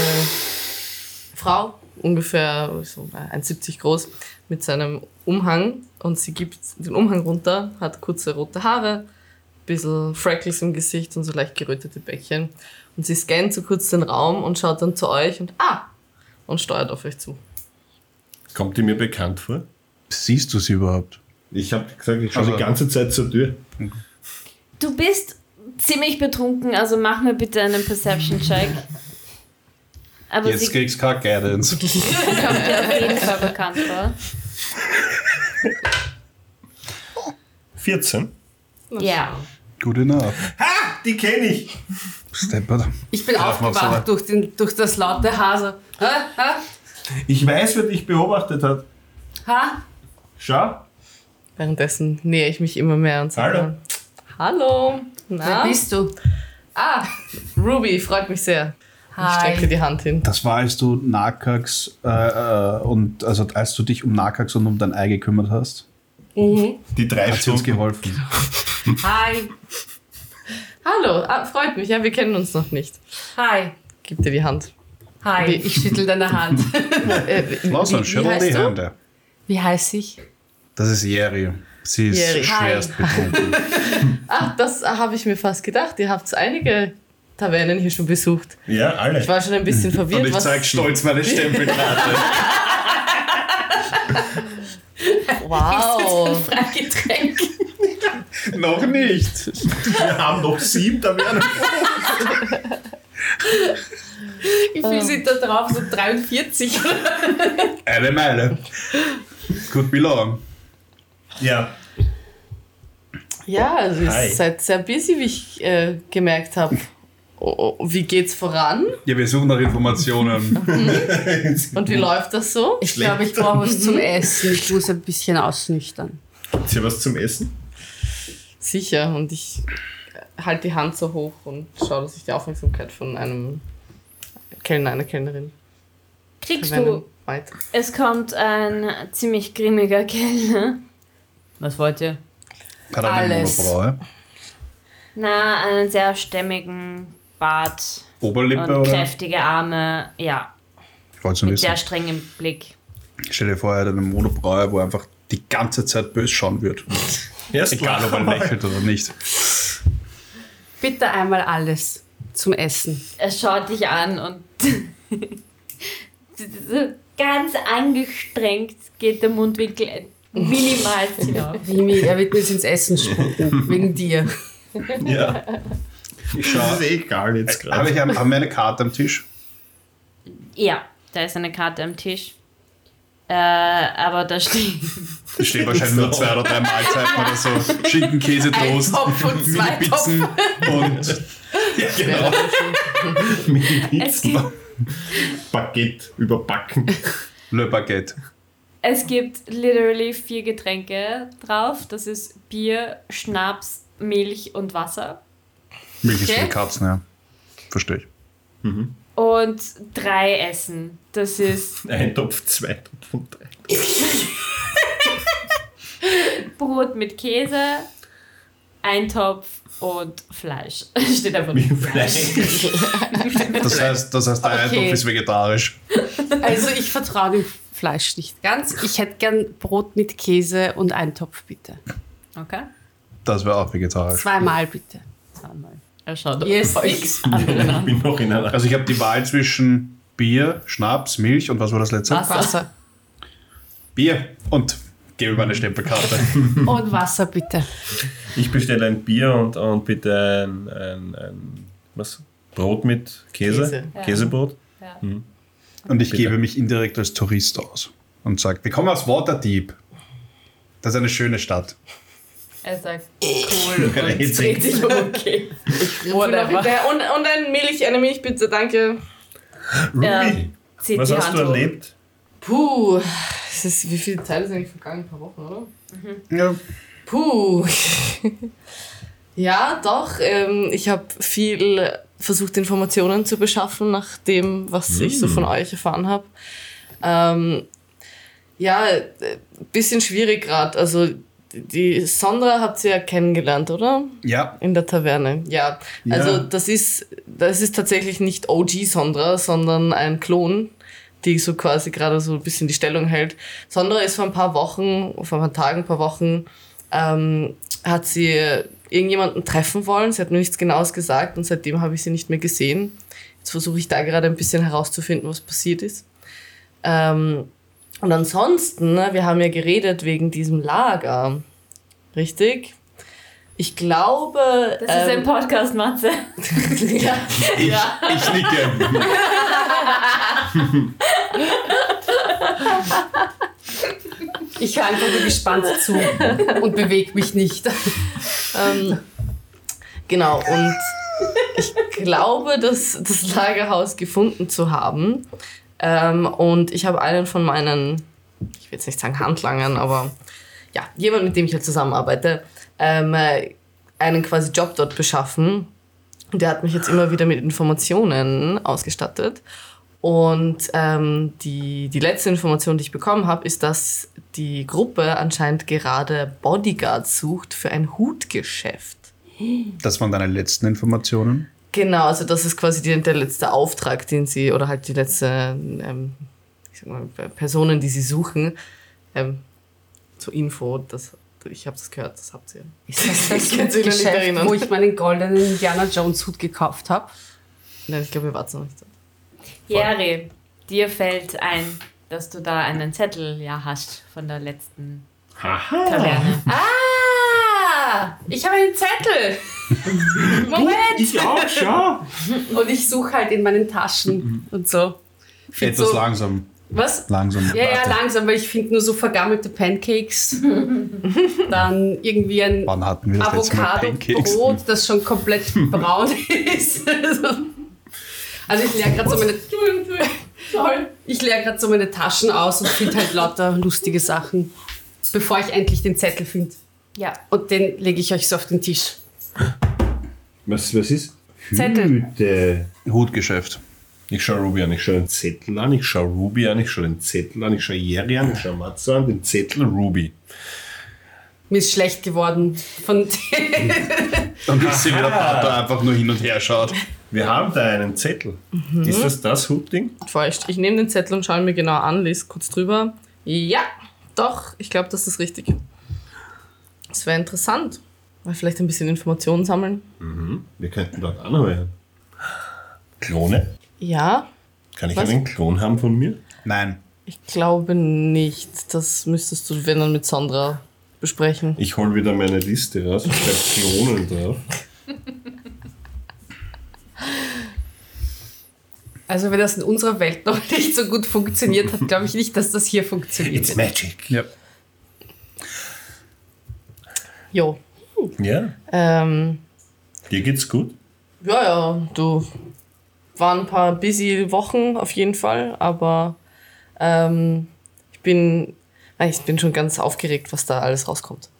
Speaker 5: Frau, ungefähr so 1,70 groß, mit seinem Umhang. Und sie gibt den Umhang runter, hat kurze rote Haare, bisschen Freckles im Gesicht und so leicht gerötete Bäckchen. Und sie scannt so kurz den Raum und schaut dann zu euch und ah! Und steuert auf euch zu.
Speaker 1: Kommt die mir bekannt vor?
Speaker 4: Siehst du sie überhaupt?
Speaker 1: Ich habe gesagt, ich schaue
Speaker 4: Also-
Speaker 1: die ganze Zeit zur Tür.
Speaker 2: Du bist ziemlich betrunken, also mach mir bitte einen Perception-Check. Aber
Speaker 4: Jetzt
Speaker 2: sie
Speaker 4: kriegst du keine Guidance.
Speaker 2: kommt dir auf jeden Fall bekannt vor.
Speaker 1: 14.
Speaker 2: Ja.
Speaker 4: Good enough.
Speaker 1: Die kenne ich.
Speaker 4: Steppert.
Speaker 3: Ich bin
Speaker 4: Darf
Speaker 3: aufgewacht durch, den, durch das laute Hase. Ha? Ha?
Speaker 1: Ich weiß, wer dich beobachtet hat.
Speaker 3: Ha?
Speaker 1: Schau.
Speaker 5: Währenddessen nähere ich mich immer mehr und sage:
Speaker 1: Hallo.
Speaker 5: Hallo!
Speaker 3: Wer
Speaker 5: Na?
Speaker 3: bist du?
Speaker 5: Ah, Ruby, freut mich sehr. Ich strecke
Speaker 3: Hi.
Speaker 5: die Hand hin.
Speaker 4: Das war, als du Nakax äh, äh, und also als du dich um Nakax und um dein Ei gekümmert hast.
Speaker 1: Die drei
Speaker 4: Hat sie uns geholfen.
Speaker 3: Hi.
Speaker 5: Hallo, ah, freut mich. Ja, wir kennen uns noch nicht.
Speaker 3: Hi.
Speaker 5: Gib dir die Hand.
Speaker 3: Hi. Ich schüttel deine Hand.
Speaker 5: Äh, wie,
Speaker 4: Was
Speaker 5: wie,
Speaker 4: ein
Speaker 5: wie
Speaker 4: Schüttel
Speaker 5: heißt
Speaker 4: die? Hände.
Speaker 3: Wie heiß ich?
Speaker 4: Das ist Jerry. Sie ist
Speaker 5: Jerry.
Speaker 4: schwerst betrunken.
Speaker 5: Ach, das habe ich mir fast gedacht. Ihr habt einige Tavernen hier schon besucht.
Speaker 1: Ja, alle.
Speaker 5: Ich war schon ein bisschen verwirrt.
Speaker 4: Und ich zeige stolz meine Stempelkarte.
Speaker 5: Wow.
Speaker 3: Freigetränk.
Speaker 4: Noch nicht.
Speaker 1: Wir haben noch sieben Tavernen.
Speaker 3: Wie viel sind da drauf? So 43?
Speaker 4: Eine Meile. Could be long.
Speaker 1: Ja,
Speaker 5: Ja, also ihr
Speaker 1: Hi.
Speaker 5: seid sehr busy, wie ich äh, gemerkt habe. Oh, oh, wie geht's voran?
Speaker 4: Ja, wir suchen nach Informationen.
Speaker 5: Und wie läuft das so?
Speaker 3: Ich glaube, ich brauche was zum Essen.
Speaker 2: Ich muss ein bisschen ausnüchtern.
Speaker 1: Habt ihr was zum Essen?
Speaker 5: Sicher. Und ich halte die Hand so hoch und schaue, dass ich die Aufmerksamkeit von einem Kellner, einer Kellnerin
Speaker 2: Kriegst du,
Speaker 5: Weiter.
Speaker 2: es kommt ein ziemlich grimmiger Kellner. Was wollt ihr?
Speaker 3: Alles.
Speaker 2: Na, einen sehr stämmigen Bart
Speaker 4: Oberlippe
Speaker 2: und
Speaker 4: oder?
Speaker 2: kräftige Arme. Ja,
Speaker 4: Ich wollte schon
Speaker 2: mit
Speaker 4: wissen.
Speaker 2: sehr strengem Blick.
Speaker 4: Stell dir vor, er hat eine Monobraue, wo er einfach die ganze Zeit böse schauen wird.
Speaker 1: Erst
Speaker 4: Egal, ob er lächelt oder nicht.
Speaker 3: Bitte einmal alles zum Essen.
Speaker 2: Er schaut dich an und so ganz angestrengt geht der Mundwinkel minimal hinauf.
Speaker 3: Rimi, er wird mir ins Essen spucken. wegen dir.
Speaker 1: Ja.
Speaker 4: Ich
Speaker 1: Das
Speaker 4: schaue.
Speaker 1: ist eh egal jetzt
Speaker 4: Habe
Speaker 1: gerade.
Speaker 4: ich haben wir eine Karte am Tisch?
Speaker 2: Ja, da ist eine Karte am Tisch. Äh, aber da steht.
Speaker 4: Da stehen wahrscheinlich nur zwei oder drei Mahlzeiten oder so. Schinken, Käse,
Speaker 3: Ein
Speaker 4: Toast,
Speaker 3: Topf und zwei
Speaker 4: Mini-Pizzen und. Ja, genau.
Speaker 2: Es gibt,
Speaker 1: Baguette überbacken.
Speaker 4: Le Baguette.
Speaker 2: es gibt literally vier Getränke drauf. Das ist Bier, Schnaps, Milch und Wasser.
Speaker 4: Milch ist für
Speaker 3: Okay.
Speaker 4: die Katzen, ja. Verstehe ich.
Speaker 2: Und drei Essen. Das ist
Speaker 1: Ein Topf, zwei Topf und drei.
Speaker 2: Brot mit Käse, Eintopf und Fleisch. Steht einfach nur
Speaker 1: Fleisch.
Speaker 4: Das heißt, das heißt der
Speaker 3: Okay.
Speaker 4: Eintopf ist vegetarisch.
Speaker 3: Also ich vertraue dem Fleisch nicht ganz. Ich hätte gern Brot mit Käse und Eintopf, bitte.
Speaker 2: Okay.
Speaker 4: Das wäre auch vegetarisch.
Speaker 3: Zweimal bitte.
Speaker 2: Zweimal. Er schaut
Speaker 3: Yes,
Speaker 2: euch an.
Speaker 1: Ich bin noch in einer.
Speaker 4: Also ich habe die Wahl zwischen Bier, Schnaps, Milch und was war das letzte?
Speaker 3: Wasser.
Speaker 4: Bier und gebe meine Stempelkarte.
Speaker 3: Und Wasser, bitte.
Speaker 1: Ich bestelle ein Bier und, und bitte ein, ein, ein was? Brot mit Käse?
Speaker 5: Käse.
Speaker 2: Ja.
Speaker 1: Käsebrot?
Speaker 2: Ja.
Speaker 4: Und ich
Speaker 1: Bitte.
Speaker 4: gebe mich indirekt als Tourist aus und sage, wir kommen aus Waterdeep. Das ist eine schöne Stadt.
Speaker 2: Er sagt, cool. Und dreht sich um, okay.
Speaker 3: Whatever.
Speaker 5: Bitte. Und, und ein Milch, eine Milchpizza, danke.
Speaker 1: Ruby,
Speaker 2: zieht
Speaker 1: was hast
Speaker 2: Hand
Speaker 1: du erlebt?
Speaker 5: Puh. Es ist, wie viel Zeit ist eigentlich vergangen? Ein paar Wochen, oder?
Speaker 4: Ja.
Speaker 5: Puh. ja, doch. Ähm, ich habe viel versucht, Informationen zu beschaffen, nach dem, was ich so von euch erfahren habe. Ähm, ja, äh, bisschen schwierig gerade. Also, die Sondra habt ihr ja kennengelernt, oder?
Speaker 4: ja,
Speaker 5: In der Taverne, ja.
Speaker 1: Ja.
Speaker 5: Also das ist, das ist tatsächlich nicht OG Sondra, sondern ein Klon, die so quasi gerade so ein bisschen die Stellung hält. Sondra ist vor ein paar Wochen, vor ein paar Tagen, ein paar Wochen, ähm, hat sie irgendjemanden treffen wollen. Sie hat nur nichts Genaues gesagt und seitdem habe ich sie nicht mehr gesehen. Jetzt versuche ich da gerade ein bisschen herauszufinden, was passiert ist. Ähm, und ansonsten, ne, wir haben ja geredet wegen diesem Lager. Richtig? Ich glaube.
Speaker 2: Das ist ein Podcast, Matze.
Speaker 5: ja,
Speaker 4: ich, ich nicke.
Speaker 3: Ich höre einfach nur gespannt zu und bewege mich nicht.
Speaker 5: ähm, genau, und ich glaube, das, das Lagerhaus gefunden zu haben. Ähm, und ich habe einen von meinen, ich will jetzt nicht sagen Handlangern, aber ja, jemand, mit dem ich halt zusammenarbeite, ähm, äh, einen quasi Job dort beschaffen. Und der hat mich jetzt immer wieder mit Informationen ausgestattet. Und ähm, die, die letzte Information, die ich bekommen habe, ist, dass die Gruppe anscheinend gerade Bodyguards sucht für ein Hutgeschäft.
Speaker 4: Das waren deine letzten Informationen.
Speaker 5: Genau, also das ist quasi die, der letzte Auftrag, den sie, oder halt die letzte ähm, ich sag mal, Personen, die sie suchen. Ähm, zur Info, das, ich habe das gehört, das habt ihr.
Speaker 3: Ist das das
Speaker 5: Ich noch nicht
Speaker 3: Geschäft,
Speaker 5: erinnern.
Speaker 3: wo ich meinen goldenen Indiana Jones Hut gekauft habe?
Speaker 5: Nein, ich glaube, ihr wart noch nicht.
Speaker 2: Jerry, dir fällt ein, dass du da einen Zettel ja hast von der letzten
Speaker 1: Haha.
Speaker 2: Taverne.
Speaker 3: Ah! Ich habe einen Zettel! Moment!
Speaker 1: Ich auch, schau.
Speaker 3: Und ich suche halt in meinen Taschen und so. Find
Speaker 4: Etwas
Speaker 3: so,
Speaker 4: langsam.
Speaker 3: Was?
Speaker 4: Langsam.
Speaker 3: Ja, ja, langsam, weil ich finde nur so vergammelte Pancakes. Dann irgendwie ein
Speaker 4: Wann hatten wir das letzte Mal Pancakes?
Speaker 3: Avocado-Brot, das schon komplett braun ist. also ich leere gerade so meine... Ich leere gerade so meine Taschen aus und finde halt lauter lustige Sachen, bevor ich endlich den Zettel finde.
Speaker 2: Ja.
Speaker 3: Und den lege ich euch so auf den Tisch.
Speaker 1: Was, was ist?
Speaker 3: Zettel.
Speaker 1: Hüte.
Speaker 4: Hutgeschäft.
Speaker 1: Ich schaue Ruby an, ich schaue den Zettel an, ich schaue Ruby an, ich schaue den Zettel an, ich schaue Jerry an, ich schaue Matze an, den Zettel Ruby.
Speaker 3: Mir ist schlecht geworden von
Speaker 4: Und ich sehe, wie der Pater einfach nur hin und her schaut.
Speaker 1: Wir haben da einen Zettel. Ist das das Hutding?
Speaker 5: Feucht. Ich nehme den Zettel und schaue ihn mir genau an, lese kurz drüber. Ja, doch, ich glaube, das ist richtig. Das wäre interessant. Mal vielleicht ein bisschen Informationen sammeln.
Speaker 1: Wir könnten dort anheuern. Klone?
Speaker 5: Ja,
Speaker 1: Kann ich
Speaker 5: Was?
Speaker 1: einen Klon haben von mir?
Speaker 4: Nein.
Speaker 5: ich glaube nicht. Das müsstest du, wenn dann mit Sandra besprechen.
Speaker 1: Ich hole wieder meine Liste raus und schreibe Klonen drauf.
Speaker 3: Also wenn das in unserer Welt noch nicht so gut funktioniert hat, glaube ich nicht, dass das hier funktioniert.
Speaker 1: magic.
Speaker 4: Ja.
Speaker 5: Jo.
Speaker 1: Ja,
Speaker 5: Ähm,
Speaker 1: dir geht's gut?
Speaker 5: ja, ja, du. Waren ein paar busy Wochen auf jeden Fall, aber ähm, ich bin, ich bin schon ganz aufgeregt, was da alles rauskommt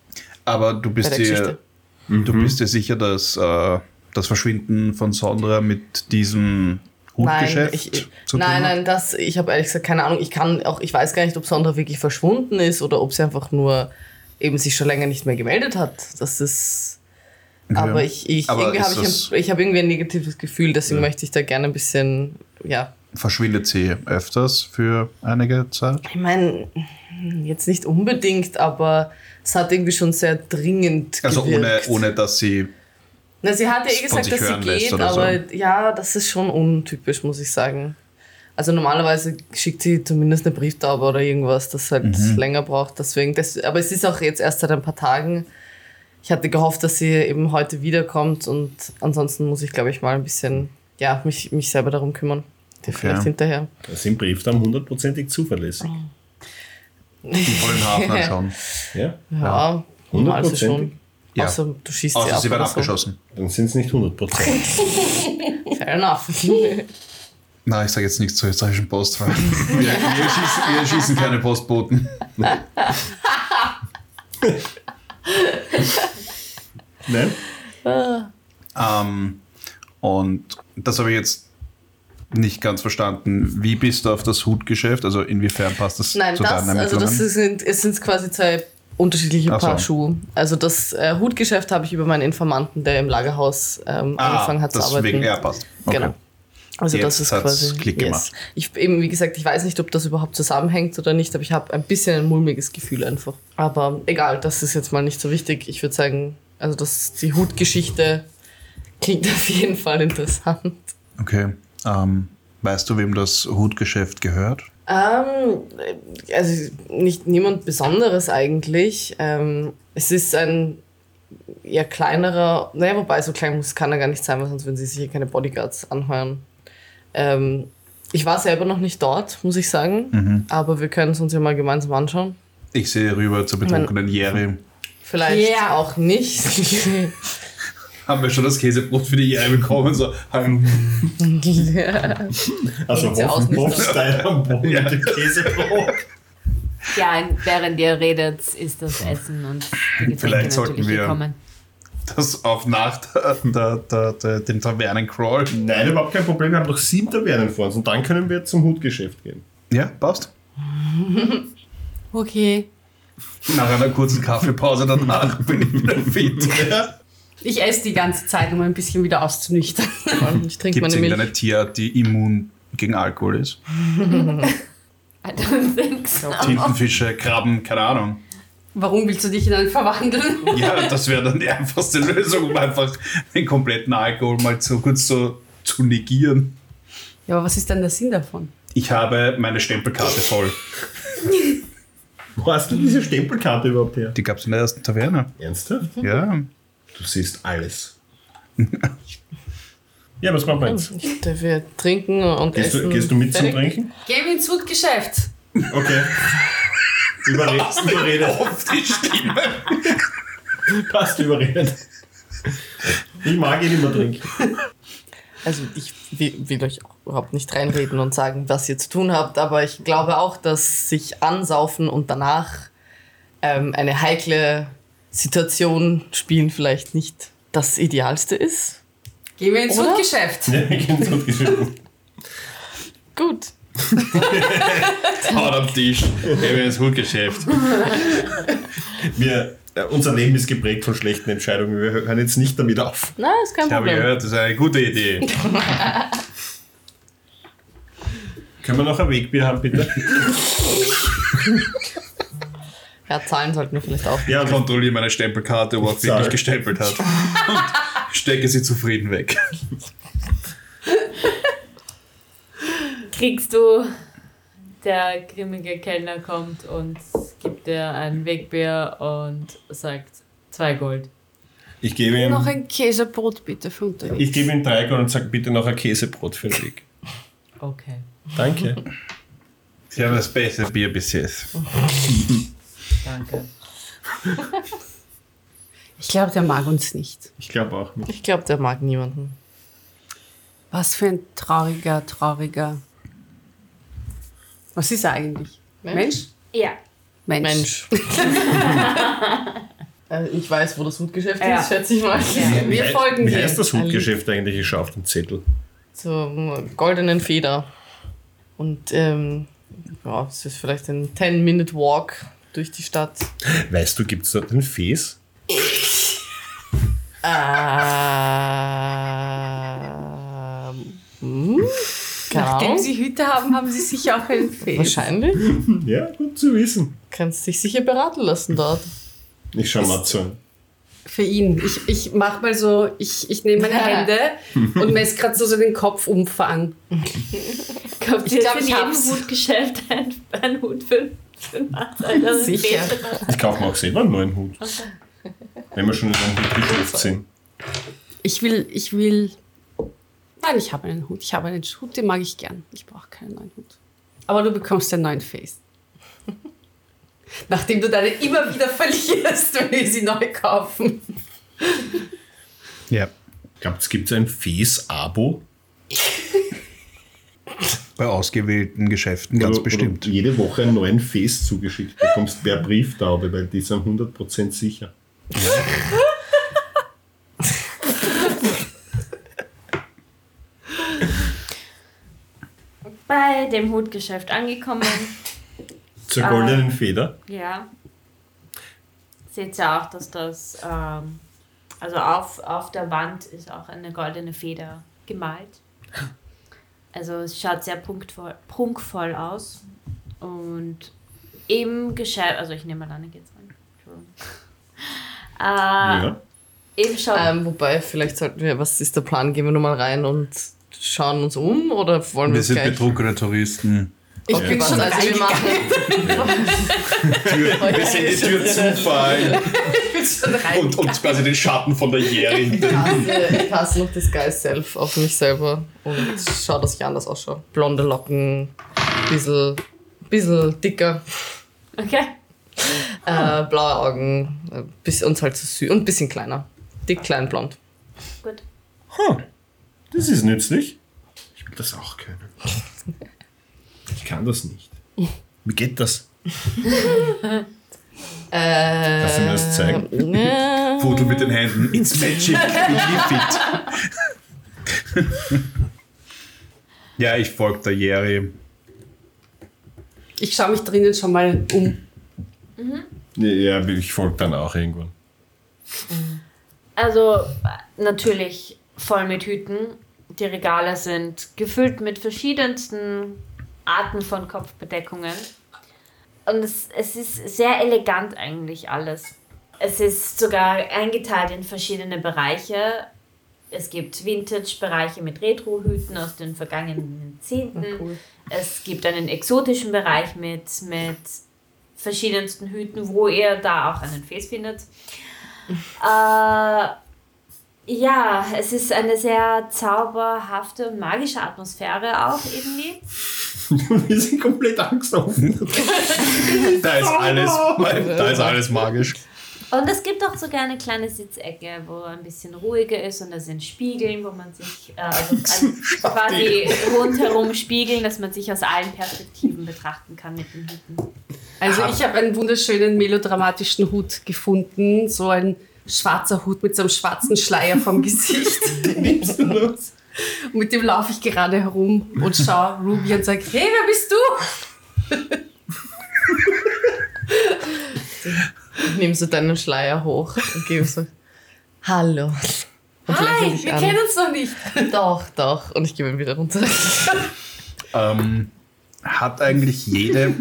Speaker 4: Aber du bist dir, du bist dir sicher, dass äh, das Verschwinden von Sondra mit diesem Hutgeschäft
Speaker 5: Nein, ich,
Speaker 4: zu
Speaker 5: nein,
Speaker 4: tun hat?
Speaker 5: nein, das, ich habe ehrlich gesagt keine Ahnung. Ich kann auch, ich weiß gar nicht, ob Sandra wirklich verschwunden ist oder ob sie einfach nur eben sich schon länger nicht mehr gemeldet hat. Das ist,
Speaker 4: Okay.
Speaker 5: aber ich, ich
Speaker 4: Aber
Speaker 5: irgendwie habe ich, ein- ich habe irgendwie ein negatives Gefühl, deswegen möchte ich da gerne ein bisschen, ja,
Speaker 4: Verschwindet sie öfters für einige Zeit?
Speaker 5: ich meine, jetzt nicht unbedingt, aber es hat irgendwie schon sehr dringend
Speaker 4: Also ohne,
Speaker 5: gewirkt.
Speaker 4: ohne dass sie.
Speaker 5: Na, sie hat ja eh gesagt, dass sie geht,
Speaker 4: oder so.
Speaker 5: aber ja, das ist schon untypisch, muss ich sagen. Also normalerweise schickt sie zumindest eine Brieftaube oder irgendwas, das halt
Speaker 4: Mhm.
Speaker 5: länger braucht. Deswegen, das, aber es ist auch jetzt erst seit ein paar Tagen. Ich hatte gehofft, dass sie eben heute wiederkommt und ansonsten muss ich, glaube ich, mal ein bisschen, ja, mich, mich selber darum kümmern.
Speaker 4: Okay.
Speaker 5: vielleicht hinterher.
Speaker 1: Das sind Briefdamen hundertprozentig zuverlässig.
Speaker 4: Im vollen Hafen schon.
Speaker 1: Ja?
Speaker 5: Ja, also schon.
Speaker 1: Hundertprozentig?
Speaker 4: Ja.
Speaker 5: Außer du schießt sie
Speaker 4: Außer
Speaker 5: ab
Speaker 4: sie werden
Speaker 5: so.
Speaker 4: abgeschossen.
Speaker 1: Dann sind es nicht hundertprozentig.
Speaker 5: Fair enough.
Speaker 4: Nein, ich sage jetzt nichts zur österreichischen Post. weil Wir, wir, schießen, wir schießen keine Postboten.
Speaker 1: Nein?
Speaker 4: Ähm, und das habe ich jetzt nicht ganz verstanden. Wie bist du auf das Hutgeschäft? Also inwiefern passt das
Speaker 5: Nein,
Speaker 4: zu
Speaker 5: das,
Speaker 4: deinen
Speaker 5: also das sind, es sind quasi zwei unterschiedliche
Speaker 4: Ach so.
Speaker 5: Paar Schuhe. Also das äh, Hutgeschäft habe ich über meinen Informanten, der im Lagerhaus ähm, angefangen hat zu arbeiten.
Speaker 4: deswegen, ja, passt. Okay.
Speaker 5: Genau. Also das
Speaker 4: Jetzt
Speaker 5: ist
Speaker 4: hat's
Speaker 5: quasi
Speaker 4: Klick gemacht.
Speaker 5: Ich eben wie gesagt, ich weiß nicht, ob das überhaupt zusammenhängt oder nicht, aber ich habe ein bisschen ein mulmiges Gefühl einfach. Aber egal, das ist jetzt mal nicht so wichtig. Ich würde sagen, also das die Hutgeschichte klingt auf jeden Fall interessant.
Speaker 4: Okay. Ähm, weißt du, wem das Hutgeschäft gehört?
Speaker 5: Ähm, also nicht niemand Besonderes eigentlich. Ähm, es ist ein eher kleinerer, naja, wobei so klein muss kann er gar nicht sein, weil sonst würden sie sich keine Bodyguards anheuern. Ähm, ich war selber noch nicht dort, muss ich sagen, aber wir können es uns ja mal gemeinsam anschauen.
Speaker 4: Ich sehe rüber zur betrunkenen Jerry.
Speaker 5: Vielleicht
Speaker 3: Ja.
Speaker 5: auch nicht.
Speaker 4: Haben wir schon das Käsebrot für die Jerry bekommen? So, ähm,
Speaker 1: Also Hofstein am Boden
Speaker 4: Ja.
Speaker 1: mit dem Käsebrot.
Speaker 2: Ja, während ihr redet, ist das Essen und die Getränke
Speaker 4: Vielleicht sollten
Speaker 2: natürlich
Speaker 4: wir-
Speaker 2: gekommen.
Speaker 4: Das auf nach der, der, der, dem Tavernencrawl.
Speaker 1: Nein, überhaupt kein Problem. Wir haben noch sieben Tavernen vor uns und dann können wir zum Hutgeschäft gehen.
Speaker 4: Ja, passt.
Speaker 3: Okay.
Speaker 4: Nach einer kurzen Kaffeepause danach bin ich wieder fit.
Speaker 3: Ich esse die ganze Zeit, um ein bisschen wieder auszunüchtern.
Speaker 5: ich trinke
Speaker 4: Gibt es
Speaker 5: meine Milch.
Speaker 4: irgendeine Tierart, die immun gegen Alkohol ist?
Speaker 2: I don't think so.
Speaker 4: Tintenfische, Krabben, keine Ahnung.
Speaker 3: Warum willst du dich in einen verwandeln?
Speaker 4: Ja, das wäre dann die einfachste Lösung, um einfach den kompletten Alkohol mal so kurz so zu negieren.
Speaker 3: Ja, aber was ist denn der Sinn davon?
Speaker 4: Ich habe meine Stempelkarte voll.
Speaker 1: Wo hast du diese Stempelkarte überhaupt her?
Speaker 4: Die gab es in der ersten Taverne.
Speaker 1: Ernsthaft?
Speaker 4: Ja.
Speaker 1: Du siehst alles. ja, was machen wir jetzt?
Speaker 5: Ich darf wir trinken und
Speaker 1: Gehst
Speaker 5: essen.
Speaker 1: du, gehst du mit zum
Speaker 5: Fertig.
Speaker 1: Trinken?
Speaker 3: Geh ins Hutgeschäft.
Speaker 1: Okay. Überredet. überredet.
Speaker 4: Auf die Stimme.
Speaker 1: Passt überredet. Ich mag ihn immer trinken.
Speaker 5: Also ich will, will euch auch überhaupt nicht reinreden und sagen, was ihr zu tun habt, aber ich glaube auch, dass sich ansaufen und danach ähm, eine heikle Situation spielen vielleicht nicht das Idealste ist.
Speaker 3: Gehen wir ins? Hutgeschäft.
Speaker 1: Ja, wir gehen zum Geschäft.
Speaker 5: Gut.
Speaker 4: Haut am Tisch. Gehen wir ins Hutgeschäft.
Speaker 1: Wir, äh, unser Leben ist geprägt von schlechten Entscheidungen. Wir hören jetzt nicht damit auf.
Speaker 5: Na, ist kein
Speaker 4: Ich habe
Speaker 5: Problem.
Speaker 4: gehört, das ist eine gute Idee.
Speaker 1: Können wir noch ein Wegbier haben, bitte?
Speaker 5: Ja, zahlen sollten wir vielleicht auch.
Speaker 1: Ja,
Speaker 4: Ich kontrolliere meine Stempelkarte, ob er wirklich gestempelt hat. Und stecke sie zufrieden weg.
Speaker 2: Kriegst du, der grimmige Kellner kommt und gibt dir ein Wegbier und sagt zwei Gold.
Speaker 1: ich gebe ihm,
Speaker 3: Noch ein Käsebrot bitte für unterwegs.
Speaker 1: ich gebe ihm drei Gold und sage bitte noch ein Käsebrot für den Weg.
Speaker 2: Okay.
Speaker 1: Danke.
Speaker 4: Sie haben das beste Bier bis jetzt.
Speaker 2: Danke.
Speaker 3: Ich glaube, der mag uns nicht.
Speaker 1: Ich glaube auch nicht.
Speaker 5: Ich glaube, der mag niemanden.
Speaker 3: Was für ein trauriger, trauriger. Was ist er eigentlich? Mensch?
Speaker 2: Ja.
Speaker 3: Mensch.
Speaker 5: Mensch. Äh, ich weiß, wo das Hutgeschäft
Speaker 2: Ja.
Speaker 5: ist, schätze ich mal.
Speaker 3: Wir
Speaker 1: Wie-
Speaker 3: folgen
Speaker 1: Wie
Speaker 3: dir.
Speaker 1: heißt das Hutgeschäft eigentlich? Ich schaue auf den Zettel.
Speaker 5: Zur goldenen Feder. Und ähm, ja, es ist vielleicht ein 10-Minute-Walk durch die Stadt.
Speaker 1: Weißt du, gibt es dort einen Fes?
Speaker 5: Ähm, hm? Keine
Speaker 3: Nachdem
Speaker 5: Ahnung.
Speaker 3: sie Hüte haben, haben sie sicher auch einen Fee.
Speaker 5: Wahrscheinlich.
Speaker 1: Ja, gut zu wissen.
Speaker 5: Kannst dich sicher beraten lassen dort.
Speaker 1: Ich schaue mal zu.
Speaker 3: Für ihn. Ich, ich mach mal so, ich, ich nehme meine Hände und messe gerade so, so den Kopfumfang.
Speaker 2: Kauft
Speaker 3: Ich
Speaker 2: ihr
Speaker 3: glaub,
Speaker 2: für
Speaker 3: ich
Speaker 2: jeden
Speaker 3: hab's.
Speaker 2: Hutgeschäft ein, ein Hut für, für den? Also
Speaker 3: Sicher.
Speaker 1: Ich kaufe mir auch selber einen neuen Hut. Wenn wir schon in einem Hutgeschäft sind.
Speaker 3: Ich will, ich will. Nein, ich habe einen Hut. Ich habe einen Hut, den mag ich gern. Ich brauche keinen neuen Hut. Aber du bekommst einen neuen Face. Nachdem du deine immer wieder verlierst, wenn wir sie neu kaufen.
Speaker 4: Ja.
Speaker 1: Gibt es ein Fes-Abo?
Speaker 4: Bei ausgewählten Geschäften ganz
Speaker 1: Oder-
Speaker 4: bestimmt.
Speaker 1: Oder jede Woche einen neuen Fes zugeschickt bekommst per Brieftaube, weil die sind 100% sicher.
Speaker 2: Bei dem Hutgeschäft angekommen.
Speaker 1: Zur goldenen Feder.
Speaker 2: Ja. Seht ihr auch, dass das, ähm, also auf, auf der Wand ist auch eine goldene Feder gemalt. Also es schaut sehr punktvoll, prunkvoll aus. Und im Geschäft, also ich nehme mal an, geht's rein. Entschuldigung. Äh,
Speaker 1: Ja.
Speaker 2: Im Shop.
Speaker 5: Ähm, wobei, vielleicht sollten wir, was ist der Plan? Gehen wir nur mal rein und schauen uns um oder wollen wir,
Speaker 4: Wir sind
Speaker 5: gleich?
Speaker 4: betrunkene Touristen.
Speaker 5: Ich
Speaker 1: Ja.
Speaker 5: bin schon, also wir machen.
Speaker 4: Tür, wir sind die Tür zufallen und, und quasi den Schatten von der.
Speaker 5: Ich hasse, ich hasse noch das Guy Self auf mich selber und schau, dass ich anders ausschaue. Blonde Locken, bisschen, bisschen dicker,
Speaker 2: okay.
Speaker 5: äh, blaue Augen äh, bis, und halt so süß und ein bisschen kleiner. Dick, klein, blond.
Speaker 2: Gut.
Speaker 1: Huh. Das ist nützlich. Ich will das auch können. Ich kann das nicht. Wie geht das?
Speaker 5: Äh,
Speaker 1: Kannst du mir das zeigen?
Speaker 5: äh,
Speaker 4: Foto mit den Händen. It's magic. Believe it. ja, ich folge der Jerry.
Speaker 3: Ich schaue mich drinnen schon mal um.
Speaker 1: Ja, ich folge dann auch irgendwann.
Speaker 2: Also natürlich voll mit Hüten. Die Regale sind gefüllt mit verschiedensten Arten von Kopfbedeckungen. und es, es ist sehr elegant eigentlich alles. Es ist sogar eingeteilt in verschiedene Bereiche. Es gibt Vintage-Bereiche mit Retro-Hüten aus den vergangenen Jahrzehnten.
Speaker 5: cool.
Speaker 2: Es gibt einen exotischen Bereich mit, mit verschiedensten Hüten, wo ihr da auch einen Face findet. Äh, ja, es ist eine sehr zauberhafte und magische Atmosphäre auch irgendwie.
Speaker 1: Wir sind komplett angstoffen.
Speaker 4: Da ist alles, da ist alles magisch.
Speaker 2: Und es gibt auch sogar eine kleine Sitzecke, wo ein bisschen ruhiger ist und da sind Spiegeln, wo man sich äh, also quasi rundherum spiegeln, dass man sich aus allen Perspektiven betrachten kann mit den Hüten.
Speaker 3: Also ich habe einen wunderschönen melodramatischen Hut gefunden, so ein schwarzer Hut mit so einem schwarzen Schleier vom Gesicht.
Speaker 1: Nimmst du das?
Speaker 3: Und mit dem laufe ich gerade herum und schaue Ruby und sage, hey, wer bist du?
Speaker 5: Ich nehme so deinen Schleier hoch und gebe so, hallo. Und
Speaker 3: Hi, wir
Speaker 5: an.
Speaker 3: kennen uns noch nicht.
Speaker 5: Doch, doch. Und ich gebe ihn wieder runter.
Speaker 4: Ähm, hat eigentlich jede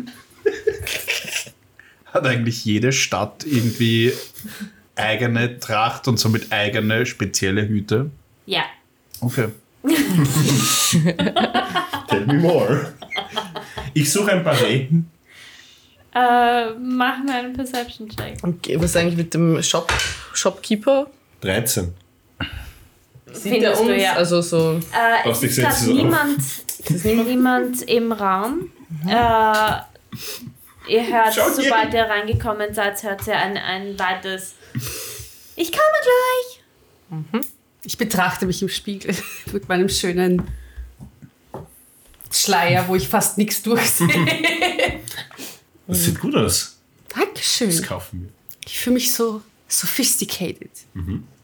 Speaker 4: hat eigentlich jede Stadt irgendwie eigene Tracht und somit eigene spezielle Hüte?
Speaker 2: Ja.
Speaker 4: Okay.
Speaker 1: Tell me more. Ich suche ein Barret.
Speaker 2: Äh, mach mir einen Perception-Check.
Speaker 5: Okay, was eigentlich mit dem Shop, Shopkeeper?
Speaker 1: 13.
Speaker 5: Sieht er uns?
Speaker 2: du, ja.
Speaker 5: Also so.
Speaker 2: Äh, es
Speaker 1: ich
Speaker 2: ist
Speaker 1: setze es auf.
Speaker 2: niemand, niemand im Raum. Äh, ihr hört,
Speaker 1: Schaut
Speaker 2: sobald ihr reingekommen seid, hört ihr ein, ein weites Ich komme gleich.
Speaker 3: Ich betrachte mich im Spiegel mit meinem schönen Schleier, wo ich fast nichts durchsehe.
Speaker 1: Das sieht gut aus. Das
Speaker 3: Dankeschön.
Speaker 1: kaufen wir.
Speaker 3: Ich fühle mich so sophisticated.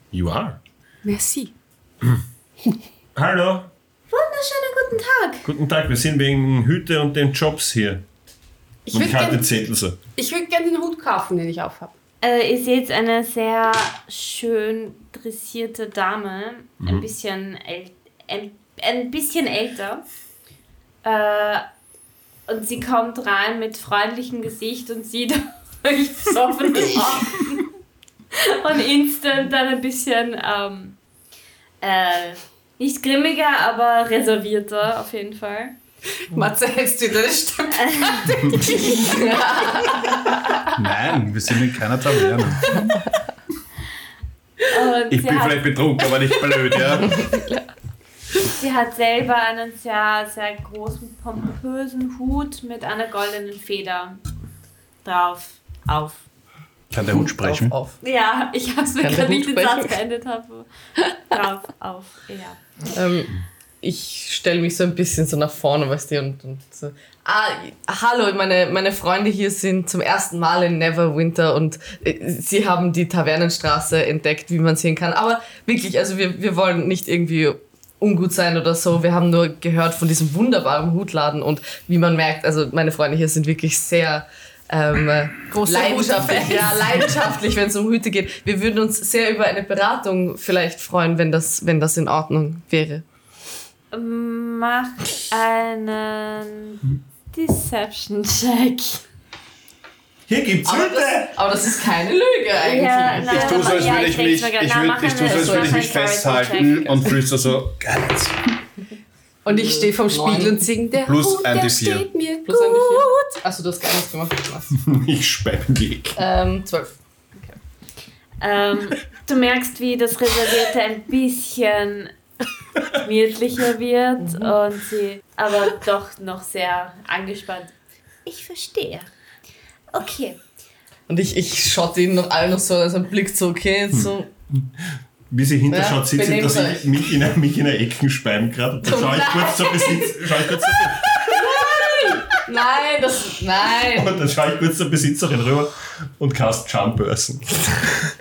Speaker 1: You are.
Speaker 3: Merci.
Speaker 1: Hallo.
Speaker 2: Wunderschönen guten Tag.
Speaker 1: Guten Tag, wir sind wegen Hüte und den Jobs hier.
Speaker 3: Ich
Speaker 1: Und
Speaker 3: würde
Speaker 1: ich halte
Speaker 3: gerne
Speaker 1: Zettel so.
Speaker 3: würd gern den Hut kaufen, den ich aufhab.
Speaker 2: Äh, ihr seht eine sehr schön dressierte Dame, ein bisschen ein, ein bisschen älter. Äh, und sie kommt rein mit freundlichem Gesicht und sieht euch besoffene Augen. und instant dann ein bisschen ähm, äh, nicht grimmiger, aber reservierter auf jeden Fall.
Speaker 3: Matze, hältst du deine Stimme?
Speaker 4: Nein, wir sind in keiner Taverne.
Speaker 2: Und
Speaker 4: Ich bin vielleicht betrunken, aber nicht blöd, ja.
Speaker 2: Sie hat selber einen sehr, sehr großen, pompösen Hut mit einer goldenen Feder drauf. Auf.
Speaker 4: Kann der Hut sprechen?
Speaker 5: Auf, auf.
Speaker 2: Ja, ich habe es
Speaker 5: Hut
Speaker 2: nicht den Satz beendet habe. Drauf, auf, ja.
Speaker 5: Ähm, ich stelle mich so ein bisschen so nach vorne, weißt du, und, und so. Ah, hallo, meine, meine Freunde hier sind zum ersten Mal in Neverwinter und äh, sie haben die Tavernenstraße entdeckt, wie man sehen kann. Aber wirklich, also wir, wir wollen nicht irgendwie ungut sein oder so. Wir haben nur gehört von diesem wunderbaren Hutladen und wie man merkt, also meine Freunde hier sind wirklich sehr ähm,
Speaker 3: Große
Speaker 5: leidenschaftlich, ja, leidenschaftlich, wenn es um Hüte geht. Wir würden uns sehr über eine Beratung vielleicht freuen, wenn das, wenn das in Ordnung wäre.
Speaker 2: Mach einen Deception-Check.
Speaker 1: Hier gibt's
Speaker 5: Aber
Speaker 1: Hüte.
Speaker 5: das, aber das ist keine Lüge eigentlich.
Speaker 2: Ja, nein,
Speaker 4: Ich tue so, als würde ich mich, ich würd, ich tue so, als
Speaker 2: eine-
Speaker 4: würde ich mich festhalten und flüster so, geil.
Speaker 3: Und ich stehe vorm Spiegel und singe, der
Speaker 4: Plus ein
Speaker 3: der
Speaker 4: D4.
Speaker 3: steht mir
Speaker 5: Plus ein
Speaker 3: gut.
Speaker 5: D4. Achso, du hast gar nichts gemacht. Was?
Speaker 1: Ich speib weg.
Speaker 5: Ähm, zwölf.
Speaker 2: Ähm, du merkst, wie das Reservierte ein bisschen gemütlicher wird und sie aber doch noch sehr angespannt. Ich verstehe. Okay.
Speaker 5: Und ich, ich schotte ihn noch allen noch so, also ein Blick so, okay, jetzt so.
Speaker 1: Wie sie hinterschaut,
Speaker 5: Ja,
Speaker 1: sieht sie, dass ich mich in, mich in der Ecken speiben gerade. Dann schaue ich kurz zur Besitz, schau ich kurz zur,
Speaker 5: Nein, das. Nein!
Speaker 1: und dann schaue ich kurz zur Besitzerin rüber und cast Charm Person.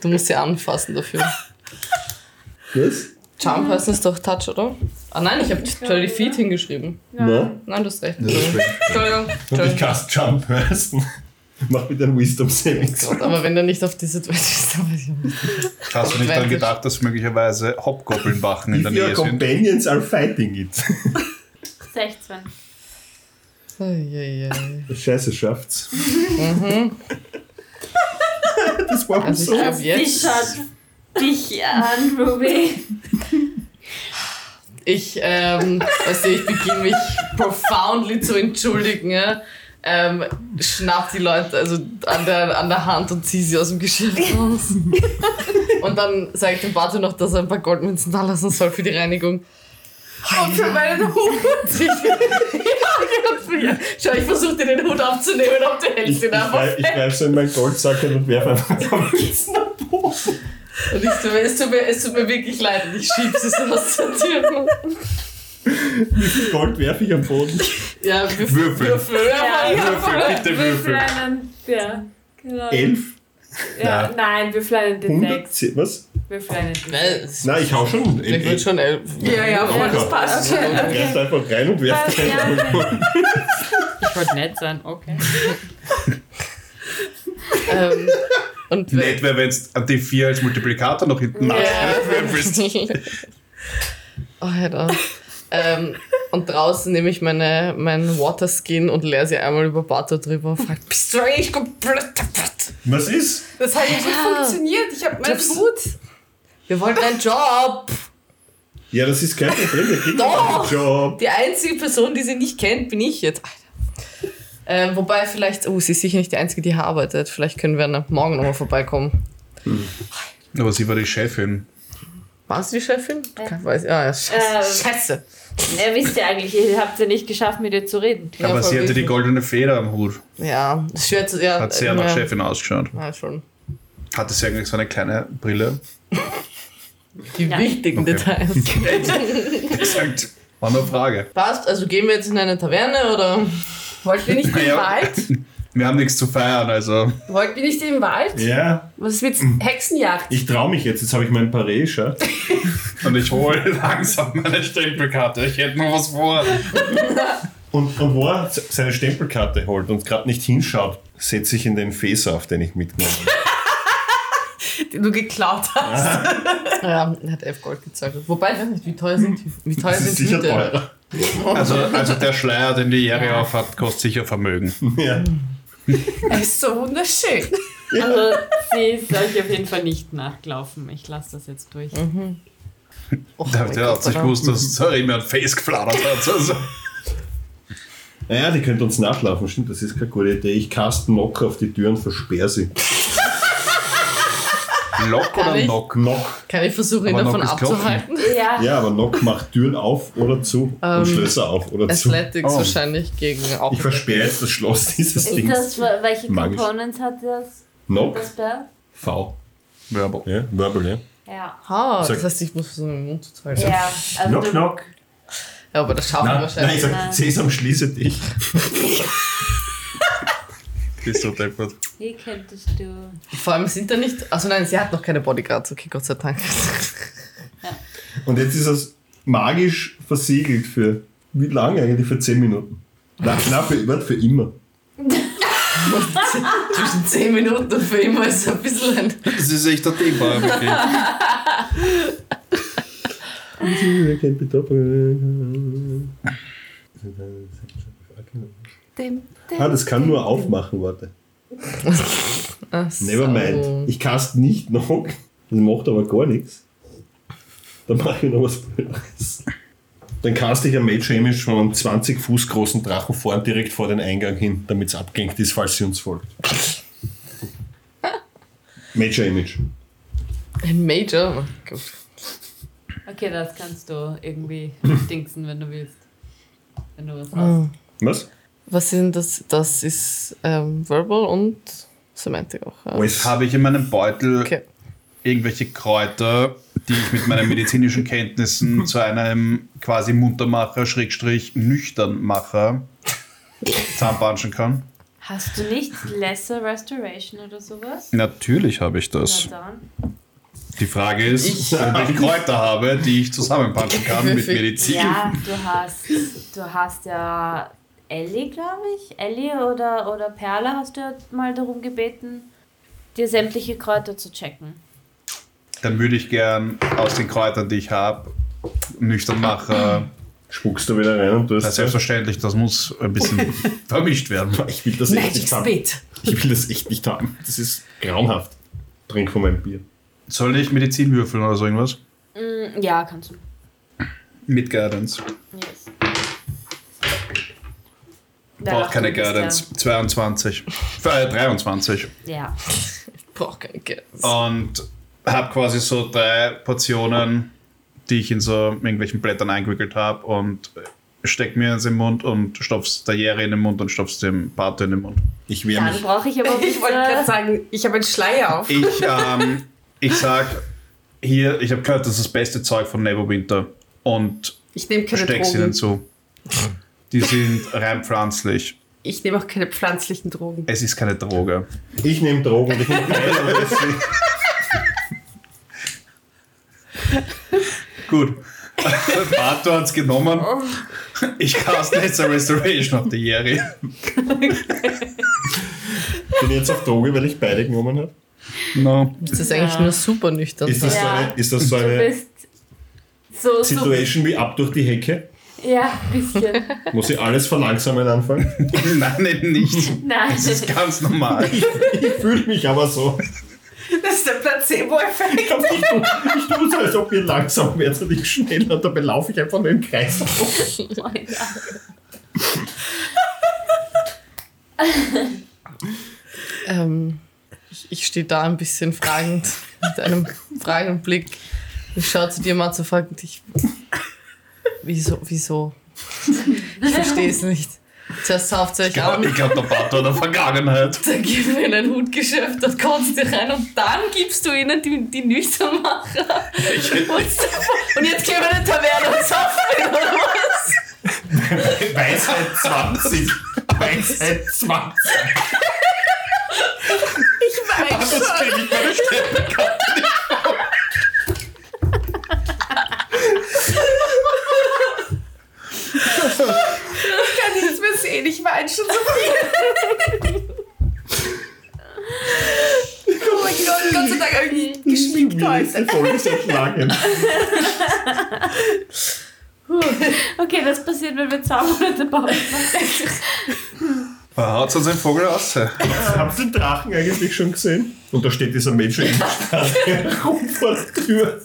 Speaker 5: Du musst sie anfassen dafür.
Speaker 1: Was?
Speaker 5: Charm Person ist doch Touch, oder? Ah nein, ich habe 20 Feet hingeschrieben.
Speaker 1: No.
Speaker 5: Nein, du hast recht. Entschuldigung.
Speaker 1: Ich cast Charm Person. Mach mit einem Wisdom Saving Throw.
Speaker 5: Aber wenn der nicht auf diese 20 ist, dann weiß ich auch nicht.
Speaker 4: Hast du nicht daran gedacht, dass möglicherweise Hobgoblin-Wachen in der
Speaker 1: your
Speaker 4: Nähe sind?
Speaker 1: companions are fighting it.
Speaker 2: 16.
Speaker 5: Eieiei.
Speaker 1: Scheiße, schafft's. das war
Speaker 5: Also
Speaker 1: so.
Speaker 5: ich glaube
Speaker 2: Die
Speaker 5: jetzt.
Speaker 2: Dich an, Ruby.
Speaker 5: Ich, ähm, also ich beginne mich profoundly zu entschuldigen. Ja? Ähm, schnapp die Leute also an der, an der Hand und zieh sie aus dem Geschäft raus. und dann sage ich dem Batu noch, dass er ein paar Goldmünzen da lassen soll für die Reinigung. Und für meinen Hut. ja, Gott, für- ja. Schau, ich versuche dir den Hut aufzunehmen, ob du
Speaker 1: Ich,
Speaker 5: hältst
Speaker 1: ich,
Speaker 5: ihn einfach
Speaker 1: greif- ich greif so in meinen Goldsack und werfe einfach den Münzen am Boden.
Speaker 5: Und ich, tut mir- es, tut mir, es tut mir wirklich leid und ich schieb sie so aus der Tür.
Speaker 1: Wie viel Gold werfe ich am Boden?
Speaker 5: Ja, würfel.
Speaker 4: Würfel.
Speaker 5: Würfel.
Speaker 2: Ja,
Speaker 5: Ja,
Speaker 4: Würfel, bitte
Speaker 2: Würfel
Speaker 4: Würfel.
Speaker 2: einen. Ja, genau.
Speaker 1: Elf?
Speaker 2: Ja,
Speaker 1: Nein.
Speaker 2: nein, Würfel einen D6.
Speaker 1: 100? Zehn- Was?
Speaker 2: Würfel einen D6.
Speaker 5: Nein,
Speaker 1: Nein, ich hau schon.
Speaker 5: Ich würde schon elf.
Speaker 3: Ja, ja, voll, das passt schon.
Speaker 1: Ich greif einfach rein und werfe den
Speaker 2: Ja.
Speaker 1: Boden.
Speaker 2: Ich wollte nett sein, okay.
Speaker 5: Ähm, und
Speaker 4: Nett wäre, wenn du die 4 als Multiplikator noch hinten
Speaker 5: Ja. oh, Alter. Ähm, und draußen nehme ich meine, meinen Waterskin und leere sie einmal über Bato drüber und frage, bist du eigentlich komplett kaputt?
Speaker 1: Was ist?
Speaker 3: Das hat nicht funktioniert. Ich habe meinen Hut.
Speaker 5: Wir wollten einen Job.
Speaker 1: Ja, das ist kein Problem. Wir kriegen
Speaker 5: Doch.
Speaker 1: einen Job.
Speaker 5: Die einzige Person, die sie nicht kennt, bin ich jetzt. Alter. Ähm, wobei vielleicht, oh, sie ist sicher nicht die Einzige, die hier arbeitet. Vielleicht können wir dann morgen nochmal vorbeikommen.
Speaker 4: Aber sie war die Chefin.
Speaker 5: War sie die Chefin? Kein weiß. Ah, ja, scheiße.
Speaker 2: Ähm,
Speaker 5: scheiße.
Speaker 2: Ja, wisst ihr eigentlich, ihr habt ja nicht geschafft, mit ihr zu reden.
Speaker 5: Ja,
Speaker 4: Aber sie hatte die goldene Feder am Hut.
Speaker 5: Ja, das ist schwer. Ja,
Speaker 4: Hat sehr
Speaker 5: ja.
Speaker 4: nach Chefin ausgeschaut.
Speaker 5: Ja, schon.
Speaker 4: Hatte sie eigentlich so eine kleine Brille?
Speaker 5: Die
Speaker 2: Ja.
Speaker 5: wichtigen
Speaker 4: Okay.
Speaker 5: Details.
Speaker 4: Gesagt. War nur eine Frage.
Speaker 5: Passt, also gehen wir jetzt in eine Taverne oder
Speaker 3: Wollt ihr nicht den
Speaker 4: Ja.
Speaker 3: Wald?
Speaker 4: Wir haben nichts zu feiern, also.
Speaker 3: Wollt ihr nicht den Wald?
Speaker 1: Ja,
Speaker 3: Was ist mit Hexenjagd?
Speaker 1: ich traue mich jetzt. Jetzt habe ich mein Paré, schau.
Speaker 4: Und ich hole langsam meine Stempelkarte. Ich hätte noch was vor.
Speaker 1: Und, und wo er seine Stempelkarte holt und gerade nicht hinschaut, setze ich in den auf, den ich mitgenommen habe.
Speaker 3: Den du geklaut hast.
Speaker 5: Ja, er hat 11 Gold gezahlt. Wobei, ich weiß nicht, wie teuer sind, wie teuer
Speaker 1: Das ist
Speaker 5: sind
Speaker 1: sicher
Speaker 5: Hüte?
Speaker 1: teurer.
Speaker 4: Also, also der Schleier, den die Jerry auf hat, kostet sicher Vermögen.
Speaker 1: Ja.
Speaker 3: Er ist so wunderschön.
Speaker 2: Also, sie ist euch auf jeden Fall nicht nachgelaufen. Ich lasse das jetzt durch.
Speaker 5: Oh,
Speaker 4: Der, der
Speaker 5: Gott,
Speaker 4: hat sich gewusst, dass Sorry mir ein Face geflattert hat. Also.
Speaker 1: Naja, die könnte uns nachlaufen, stimmt, das ist keine gute Idee. Ich cast Knock auf die Tür und versperre sie.
Speaker 4: Lock oder
Speaker 5: ich?
Speaker 4: Knock?
Speaker 1: Knock.
Speaker 5: Kann ich versuchen, ihn
Speaker 4: Aber
Speaker 5: davon abzuhalten?
Speaker 2: Ja.
Speaker 1: Ja, aber Knock macht Türen auf oder zu
Speaker 5: Ähm,
Speaker 1: und Schlösser auf oder zu.
Speaker 5: Athletics
Speaker 4: Oh.
Speaker 5: wahrscheinlich gegen auch.
Speaker 1: Ich versperre jetzt das Schloss dieses
Speaker 2: Ist
Speaker 1: Dings.
Speaker 2: das, welche
Speaker 1: Magisch.
Speaker 2: Components hat das?
Speaker 1: Knock,
Speaker 2: Das?
Speaker 1: V.
Speaker 4: Verbal.
Speaker 1: Ja, Verbal, ja.
Speaker 2: Ja.
Speaker 5: Ah,
Speaker 1: Sag-
Speaker 5: das heißt, ich muss versuchen, den Mund zu halten.
Speaker 2: Ja, also
Speaker 1: Knock, knock.
Speaker 5: Ja, aber das schaffen wir
Speaker 1: Nein, nein, ich
Speaker 5: wahrscheinlich.
Speaker 1: sag. Sesam, schließe dich.
Speaker 4: Bist du deppert.
Speaker 2: Wie könntest du.
Speaker 5: Vor allem sind da nicht. Also nein, sie hat noch keine Bodyguards, okay, Gott sei Dank.
Speaker 1: Und jetzt ist es magisch versiegelt für wie lange eigentlich? Für 10 Minuten. Nein, nein für, warte, für immer.
Speaker 5: Zwischen 10 Minuten und für immer ist ein bisschen ein.
Speaker 4: Das ist echt ein Thema. Okay.
Speaker 1: Ah, das kann nur aufmachen, warte.
Speaker 5: Ach
Speaker 1: Never
Speaker 5: so.
Speaker 1: mind. Ich cast nicht noch. Das macht aber gar nichts. Dann mache ich noch was Blödes. Dann cast ich ein Mage Image von einem 20 Fuß großen Drachen vorn direkt vor den Eingang hin, damit es abgelenkt ist, falls sie uns folgt. Major Image.
Speaker 5: Ein Major. Oh.
Speaker 2: Okay, das kannst du irgendwie dingsen, wenn du willst. Wenn du was hast.
Speaker 1: Was?
Speaker 5: Was sind das? Das ist ähm, Verbal und Semantic auch. Ja.
Speaker 1: Alles.
Speaker 4: Habe ich in meinem Beutel
Speaker 5: Okay.
Speaker 4: irgendwelche Kräuter, die ich mit meinen medizinischen Kenntnissen zu einem quasi Muntermacher, Schrägstrich, Nüchternmacher zahnpanschen kann?
Speaker 2: Hast du nicht Lesser Restoration oder sowas?
Speaker 4: Natürlich habe ich das. Die Frage ist,
Speaker 5: Ich-
Speaker 4: ob ich Kräuter habe, die ich zusammenpanschen kann mit. Medizin.
Speaker 2: Ja, du hast, du hast ja Ellie, glaube ich. Ellie oder, oder Perle hast du ja mal darum gebeten, dir sämtliche Kräuter zu checken.
Speaker 4: Dann würde ich gern aus den Kräutern, die ich habe, Nüchternmacher,
Speaker 1: Spuckst du wieder rein und
Speaker 4: Das ist
Speaker 1: tust
Speaker 4: selbstverständlich, das muss ein bisschen vermischt werden.
Speaker 1: Ich will das echt
Speaker 5: Magic
Speaker 1: nicht haben.
Speaker 5: Spit.
Speaker 1: Ich will das echt nicht haben. Das ist grauenhaft. Trink von meinem Bier.
Speaker 4: Soll ich Medizin würfeln oder so irgendwas?
Speaker 2: Mm, Ja, kannst du.
Speaker 4: Mit Guidance.
Speaker 2: Yes.
Speaker 4: Braucht keine Guidance. 22. Äh, 23.
Speaker 2: der- Ja.
Speaker 5: Brauch keine Guidance.
Speaker 4: Und habe quasi so drei Portionen, die ich in so irgendwelchen Blättern eingewickelt habe und steck mir ins im Mund und stopf's der Järe in den Mund und stopf's dem Pato in den Mund.
Speaker 1: Ich wehre
Speaker 2: Dann
Speaker 1: mich.
Speaker 2: brauche ich aber
Speaker 3: Ich wollte gerade sagen, ich habe einen Schleier auf.
Speaker 4: Ich, ähm, ich sag hier, ich habe gehört, das ist das beste Zeug von Neverwinter und
Speaker 3: Ich nehme keine
Speaker 4: steck's ihnen
Speaker 3: Drogen.
Speaker 4: zu. Die sind rein pflanzlich.
Speaker 3: Ich nehme auch keine pflanzlichen Drogen.
Speaker 4: Es ist keine Droge.
Speaker 1: Ich nehme Drogen und ich nehme
Speaker 4: Gut. Pato hat's genommen. Ich caste jetzt eine Restoration auf die Järe.
Speaker 1: bin ich jetzt auf Droge, weil ich beide genommen habe.
Speaker 4: No.
Speaker 5: Das ist eigentlich nur super nüchtern.
Speaker 1: Ist das so
Speaker 2: Ja.
Speaker 1: eine, ist das so eine
Speaker 2: so, so...
Speaker 1: Situation wie ab durch die Hecke?
Speaker 2: Ja, ein bisschen.
Speaker 1: Muss ich alles verlangsamen anfangen?
Speaker 4: Nein, eben nicht.
Speaker 2: Nein.
Speaker 4: Das ist ganz normal.
Speaker 1: Ich fühle mich aber so.
Speaker 3: Das ist der Placebo-Effekt.
Speaker 1: Ich, tu- ich tue so, als ob ihr langsam werdet und ich schneller und dabei laufe ich einfach nur im Kreis.
Speaker 5: Ähm, ich ich stehe da ein bisschen fragend, mit einem fragenden Blick. Ich schaue zu dir, Matze, fragt dich, wieso, wieso? Ich verstehe es nicht. Zuerst sauft ihr euch
Speaker 4: Ja,
Speaker 5: an,
Speaker 4: ich glaube, der Pato eine Vergangenheit.
Speaker 5: dann geben wir in ein Hutgeschäft, dort kotzt ihr rein und dann gibst du ihnen die, die Nüchternmacher.
Speaker 4: Ich,
Speaker 5: Und, und jetzt gehen wir in eine Taverne und saufen oder was?
Speaker 1: Weisheit 20. Weisheit 20.
Speaker 5: Ich weiß
Speaker 1: Das kriege ich meine Stelle.
Speaker 3: Ich kann nichts mehr sehen. Ich weine schon so viel. oh mein Gott, Gott sei Dank nicht geschminkt heute.
Speaker 2: Okay, das passiert, wenn wir zwei Monate Pause machen.
Speaker 4: Haut uns ein Vogel aus.
Speaker 1: Habt ihr den Drachen eigentlich schon gesehen? Und da steht dieser Mensch vor der Tür.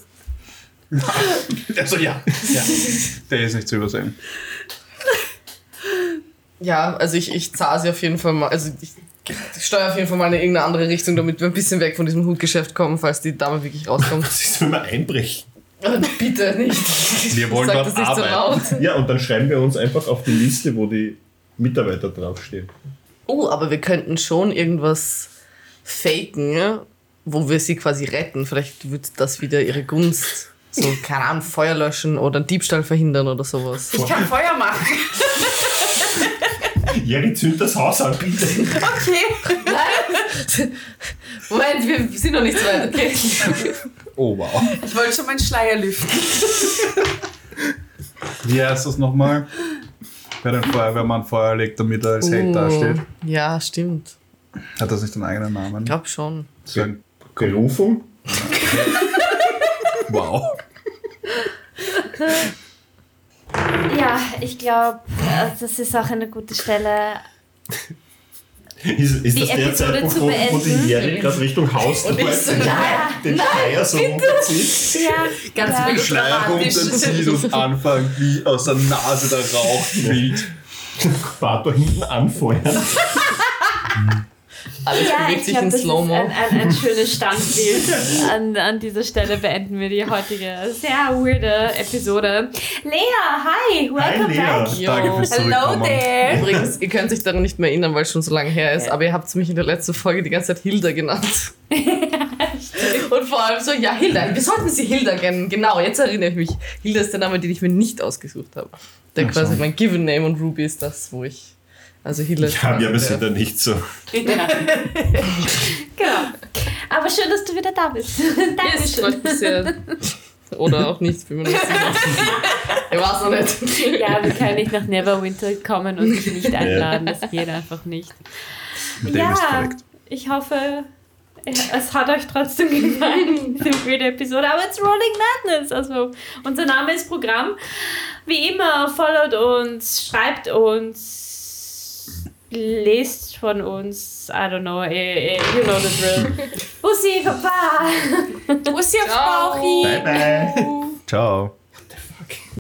Speaker 4: Also ja. ja. Der ist nicht zu übersehen.
Speaker 5: Ja, also ich, ich zahle sie auf jeden Fall mal. Also ich, ich steuere auf jeden Fall mal in irgendeine andere Richtung, damit wir ein bisschen weg von diesem Hutgeschäft kommen, falls die Dame wirklich rauskommt.
Speaker 1: Das ist, wenn wir einbrechen.
Speaker 5: Bitte nicht.
Speaker 4: Wir wollen dort
Speaker 5: das nicht so
Speaker 4: arbeiten.
Speaker 5: laut.
Speaker 1: Ja, und dann schreiben wir uns einfach auf die Liste, wo die Mitarbeiter draufstehen.
Speaker 5: Oh, aber wir könnten schon irgendwas faken, wo wir sie quasi retten. Vielleicht wird das wieder ihre Gunst. So, keine Ahnung, Feuer löschen oder einen Diebstahl verhindern oder sowas.
Speaker 3: Ich kann Feuer machen.
Speaker 1: Jerry zündet das Haus an, bitte.
Speaker 3: Okay.
Speaker 5: Nein! Moment, wir sind noch nicht so weit, okay?
Speaker 4: Oh wow.
Speaker 3: Ich wollte schon meinen Schleier lüften.
Speaker 4: Wie heißt das nochmal? Bei den Feuerwehrmann Feuer legt, damit er als Held dasteht.
Speaker 5: Oh, ja, stimmt.
Speaker 4: Hat das nicht einen eigenen Namen?
Speaker 5: Ich glaube schon.
Speaker 4: So ein-
Speaker 1: Berufung?
Speaker 4: Wow.
Speaker 2: Ja, ich glaube, das ist auch eine gute Stelle.
Speaker 1: Ist, ist
Speaker 2: Die
Speaker 1: das der
Speaker 2: Episode
Speaker 1: Zeitpunkt,
Speaker 2: zu
Speaker 1: wo, wo die
Speaker 2: beenden?
Speaker 1: Jerry gerade Richtung Haus
Speaker 5: Und ich so,
Speaker 1: den,
Speaker 5: nein,
Speaker 1: den Schleier so runterzieht?
Speaker 2: Ja,
Speaker 3: Ganz
Speaker 2: ja.
Speaker 3: ruhig.
Speaker 4: Schleier runterzieht und anfangen, wie aus der Nase der Rauch quillt.
Speaker 1: Pato hinten anfeuern.
Speaker 5: Alles
Speaker 2: Ja,
Speaker 5: bewegt
Speaker 2: ich
Speaker 5: sich
Speaker 2: glaube,
Speaker 5: in Slow-Mo.
Speaker 2: ein, ein, ein schönes Standbild. An, an dieser Stelle beenden wir die heutige sehr weirde Episode. Lea, hi, welcome
Speaker 1: Lea.
Speaker 2: back.
Speaker 5: Jo.
Speaker 4: Danke fürs
Speaker 3: Hello there.
Speaker 5: Übrigens, ihr könnt euch daran nicht mehr erinnern, weil es schon so lange her ist,
Speaker 2: Ja.
Speaker 5: aber ihr habt mich in der letzten Folge die ganze Zeit Hilda genannt. Und vor allem so, ja, Hilda, wir sollten sie Hilda kennen. Genau, jetzt erinnere ich mich. Hilda ist der Name, den ich mir nicht ausgesucht habe. Der
Speaker 4: Ach so.
Speaker 5: quasi mein Given Name und Ruby ist das, wo ich. Also ist
Speaker 1: Ja, wir sind da nicht so.
Speaker 2: genau. Aber schön, dass du wieder da bist.
Speaker 5: Es
Speaker 2: Dankeschön.
Speaker 5: mich sehr. Oder auch nicht, mir nicht sicher. Ich weiß noch nicht.
Speaker 2: Ja, wir können nicht nach Neverwinter kommen und dich nicht einladen. Das geht einfach nicht.
Speaker 4: Mit dem ist
Speaker 2: ja,
Speaker 4: korrekt.
Speaker 2: ich hoffe, es hat euch trotzdem gefallen, diese vierte Episode. Aber it's Rolling Madness. Also, unser Name ist Programm. Wie immer, followt uns, schreibt uns, lest von uns. I don't know, eh, eh, you know the drill. Bussi, Papa!
Speaker 3: Bussi auf Bauchi!
Speaker 4: Bye bye. Ciao.